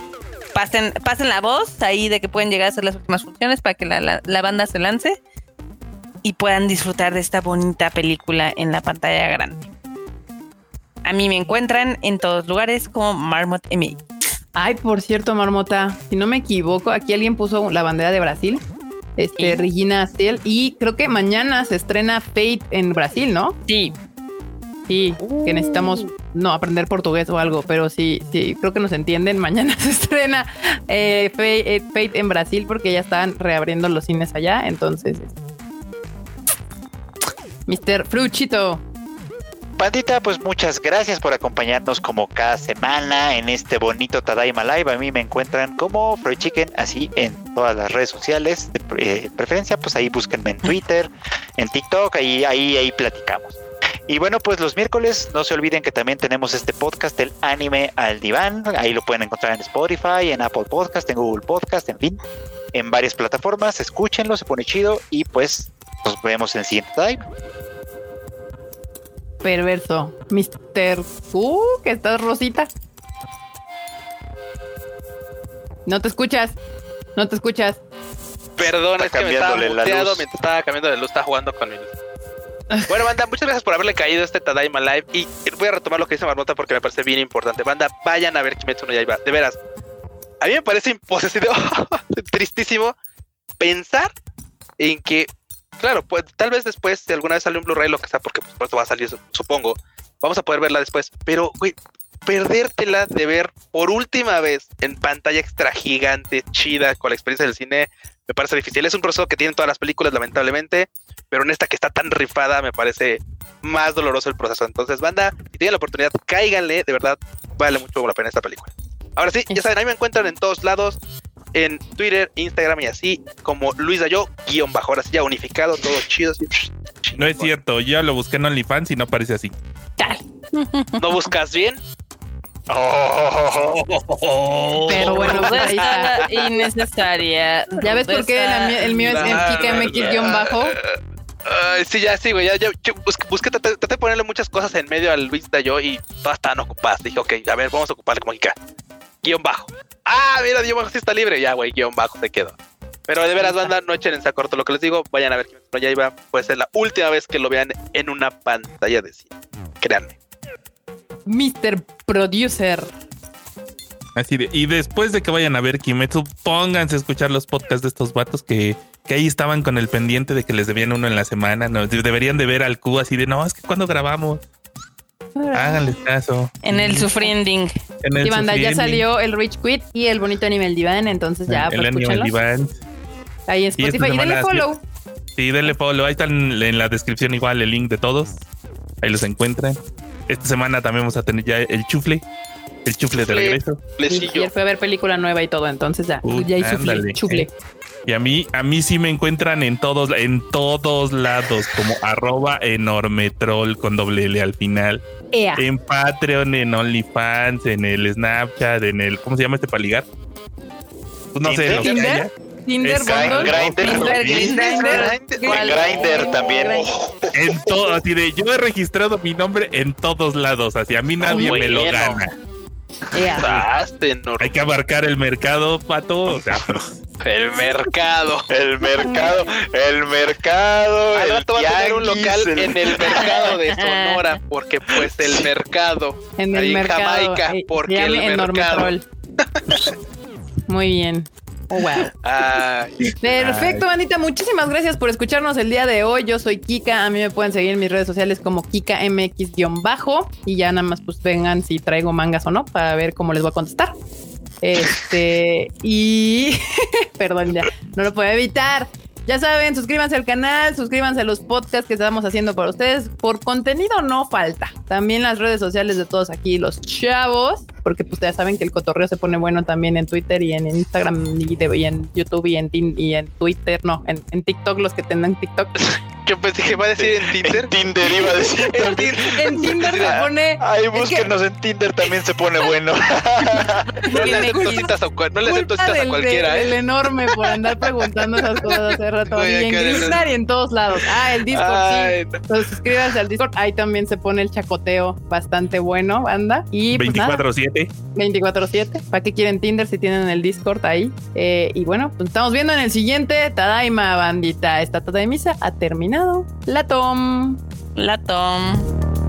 pasen, pasen la voz ahí de que pueden llegar a ser las últimas funciones para que la, la- la banda se lance. y puedan disfrutar de esta bonita película en la pantalla grande. A mí me encuentran en todos lugares como Marmot MX. Ay, por cierto, Marmota, si no me equivoco, aquí alguien puso la bandera de Brasil, este, Sí. Regina Astel, y creo que mañana se estrena Fate en Brasil, ¿no? Sí, Sí, que necesitamos no aprender portugués o algo, pero sí, sí, creo que nos entienden. (laughs) Mañana se estrena eh, Fate, eh, Fate en Brasil porque ya están reabriendo los cines allá. Entonces, Mr. Fruchito, Bandita, pues muchas gracias por acompañarnos como cada semana en este bonito Tadaima Live. A mí me encuentran como Freud Chicken, así en todas las redes sociales. De eh, preferencia, pues ahí búsquenme en Twitter, en TikTok, ahí, ahí, ahí platicamos. Y bueno, pues los miércoles no se olviden que también tenemos este podcast del anime al diván. Ahí lo pueden encontrar en Spotify, en Apple Podcast, en Google Podcast, en fin, en varias plataformas. Escúchenlo, se pone chido y pues nos vemos en el siguiente live. Perverso. Mr. Uh, que estás rosita. No te escuchas. No te escuchas. Perdón, Está es que me estaba muteado luz. mientras estaba cambiando de luz, estaba jugando con mi luz. (laughs) Bueno, banda, muchas gracias por haberle caído este Tadaima Live. Y voy a retomar lo que dice Marmota porque me parece bien importante. Banda, vayan a ver Kimetsu no Yaiba. De veras, a mí me parece imposible, (laughs) tristísimo pensar en que, claro, pues tal vez después, si alguna vez sale un Blu-ray, lo que sea, porque pues, pronto va a salir, supongo, vamos a poder verla después. Pero, güey, perdértela de ver por última vez en pantalla extra gigante, chida, con la experiencia del cine, me parece difícil. Es un proceso que tienen todas las películas, lamentablemente, pero en esta que está tan rifada, me parece más doloroso el proceso. Entonces, banda, si tienen la oportunidad, cáiganle, de verdad, vale mucho la pena esta película. Ahora sí, ya saben, ahí me encuentran en todos lados, en Twitter, Instagram y así, como Luis Dayo, guion bajo, ahora sí ya unificado, todo chido. así, No es cierto, yo lo busqué en OnlyFans y no parece así. ¿No buscas bien? Pero bueno, pues ahí está. Rudeza innecesaria. ¿Ya ves por qué el mío es en Kika MX-bajo? Ay, sí, ya, sí, güey. Ya, ya, yo busqué, busqué, traté, traté de ponerle muchas cosas en medio al Luis Dayo y todas estaban ocupadas. Dije, ok, a ver, vamos a ocuparle como Kika. Guión bajo. Ah, mira, guion bajo sí está libre. Ya, güey, guion bajo se quedó. Pero de veras, banda, no echen en saco corto lo que les digo. Vayan a ver Kimetsu no Yaiba. Puede ser la última vez que lo vean en una pantalla de cine. Créanme. Mr. Producer. Así de, y después de que vayan a ver Kimetsu, pónganse a escuchar los podcasts de estos vatos que, que ahí estaban con el pendiente de que les debían uno en la semana. No, De- deberían de ver al Q así de, no, es que cuando grabamos, háganles caso. En el sufriending. En el Y banda, ya Sufriending, salió el Rich Quit y el bonito Animal Divine, entonces ya, el pues Animal. Divine. Ahí en Y Spotify. Y, denle semana sí- follow. Sí, denle follow. Ahí están en la descripción igual el link de todos. Ahí los encuentran. Esta semana también vamos a tener ya el chufle. El chufle de Chufle. regreso. Y Lesillo. ayer fue a ver película nueva y todo, entonces ya, Uh, ya hay ándale. chufle. Y a mí, a mí sí me encuentran en todos, en todos lados, como arroba enormetrol con doble L al final. Ea. En Patreon, en OnlyFans, en el Snapchat, en el, ¿cómo se llama este para ligar? Pues no sé, lo que ¿Tinder? haya. Tinder, Grindr también. En todo, así de, yo he registrado mi nombre en todos lados, así a mí nadie me lo gana. Hay que abarcar el mercado, pato. O sea, El mercado. El mercado, el mercado. Al el rato va a tener un local el- en el mercado de Sonora, porque pues el mercado. En el Ahí en mercado. Jamaica, eh, porque el mercado. (laughs) Muy bien. Oh, wow. Ay, Perfecto, bandita. Muchísimas gracias por escucharnos el día de hoy. Yo soy Kika. A mí me pueden seguir en mis redes sociales como KikaMX-bajo. Y ya nada más pues vengan si traigo mangas o no para ver cómo les voy a contestar. Este, (laughs) y (laughs) perdón, ya no lo puedo evitar. Ya saben, suscríbanse al canal, suscríbanse a los podcasts que estamos haciendo para ustedes. Por contenido no falta. También las redes sociales de todos aquí, los chavos, porque pues ya saben que el cotorreo se pone bueno también en Twitter y en Instagram y, de- y en YouTube y en, y en Twitter, no, en, en TikTok, los que tengan TikTok. (laughs) yo pensé que iba a decir en Tinder. En Tinder iba a decir. En Tinder. En (laughs) Tinder se pone... Que- búsquenos en Tinder, también se pone bueno. (laughs) No le acepto citas a, cual- no le acepto a cualquiera, ¿eh? enorme por andar preguntando esas cosas hace rato. Voy Y en Grindr y en todos lados. Ah, el Discord, sí. No. Entonces suscríbanse al Discord. Ahí también se pone el chacoteo bastante bueno, banda. Y pues nada, 24-7. 24-7. ¿Para qué quieren Tinder si tienen el Discord ahí? Eh, y bueno, pues estamos viendo en el siguiente Tadaima, bandita. Esta Tadaimisa ha terminado. terminado. La Tom. La Tom.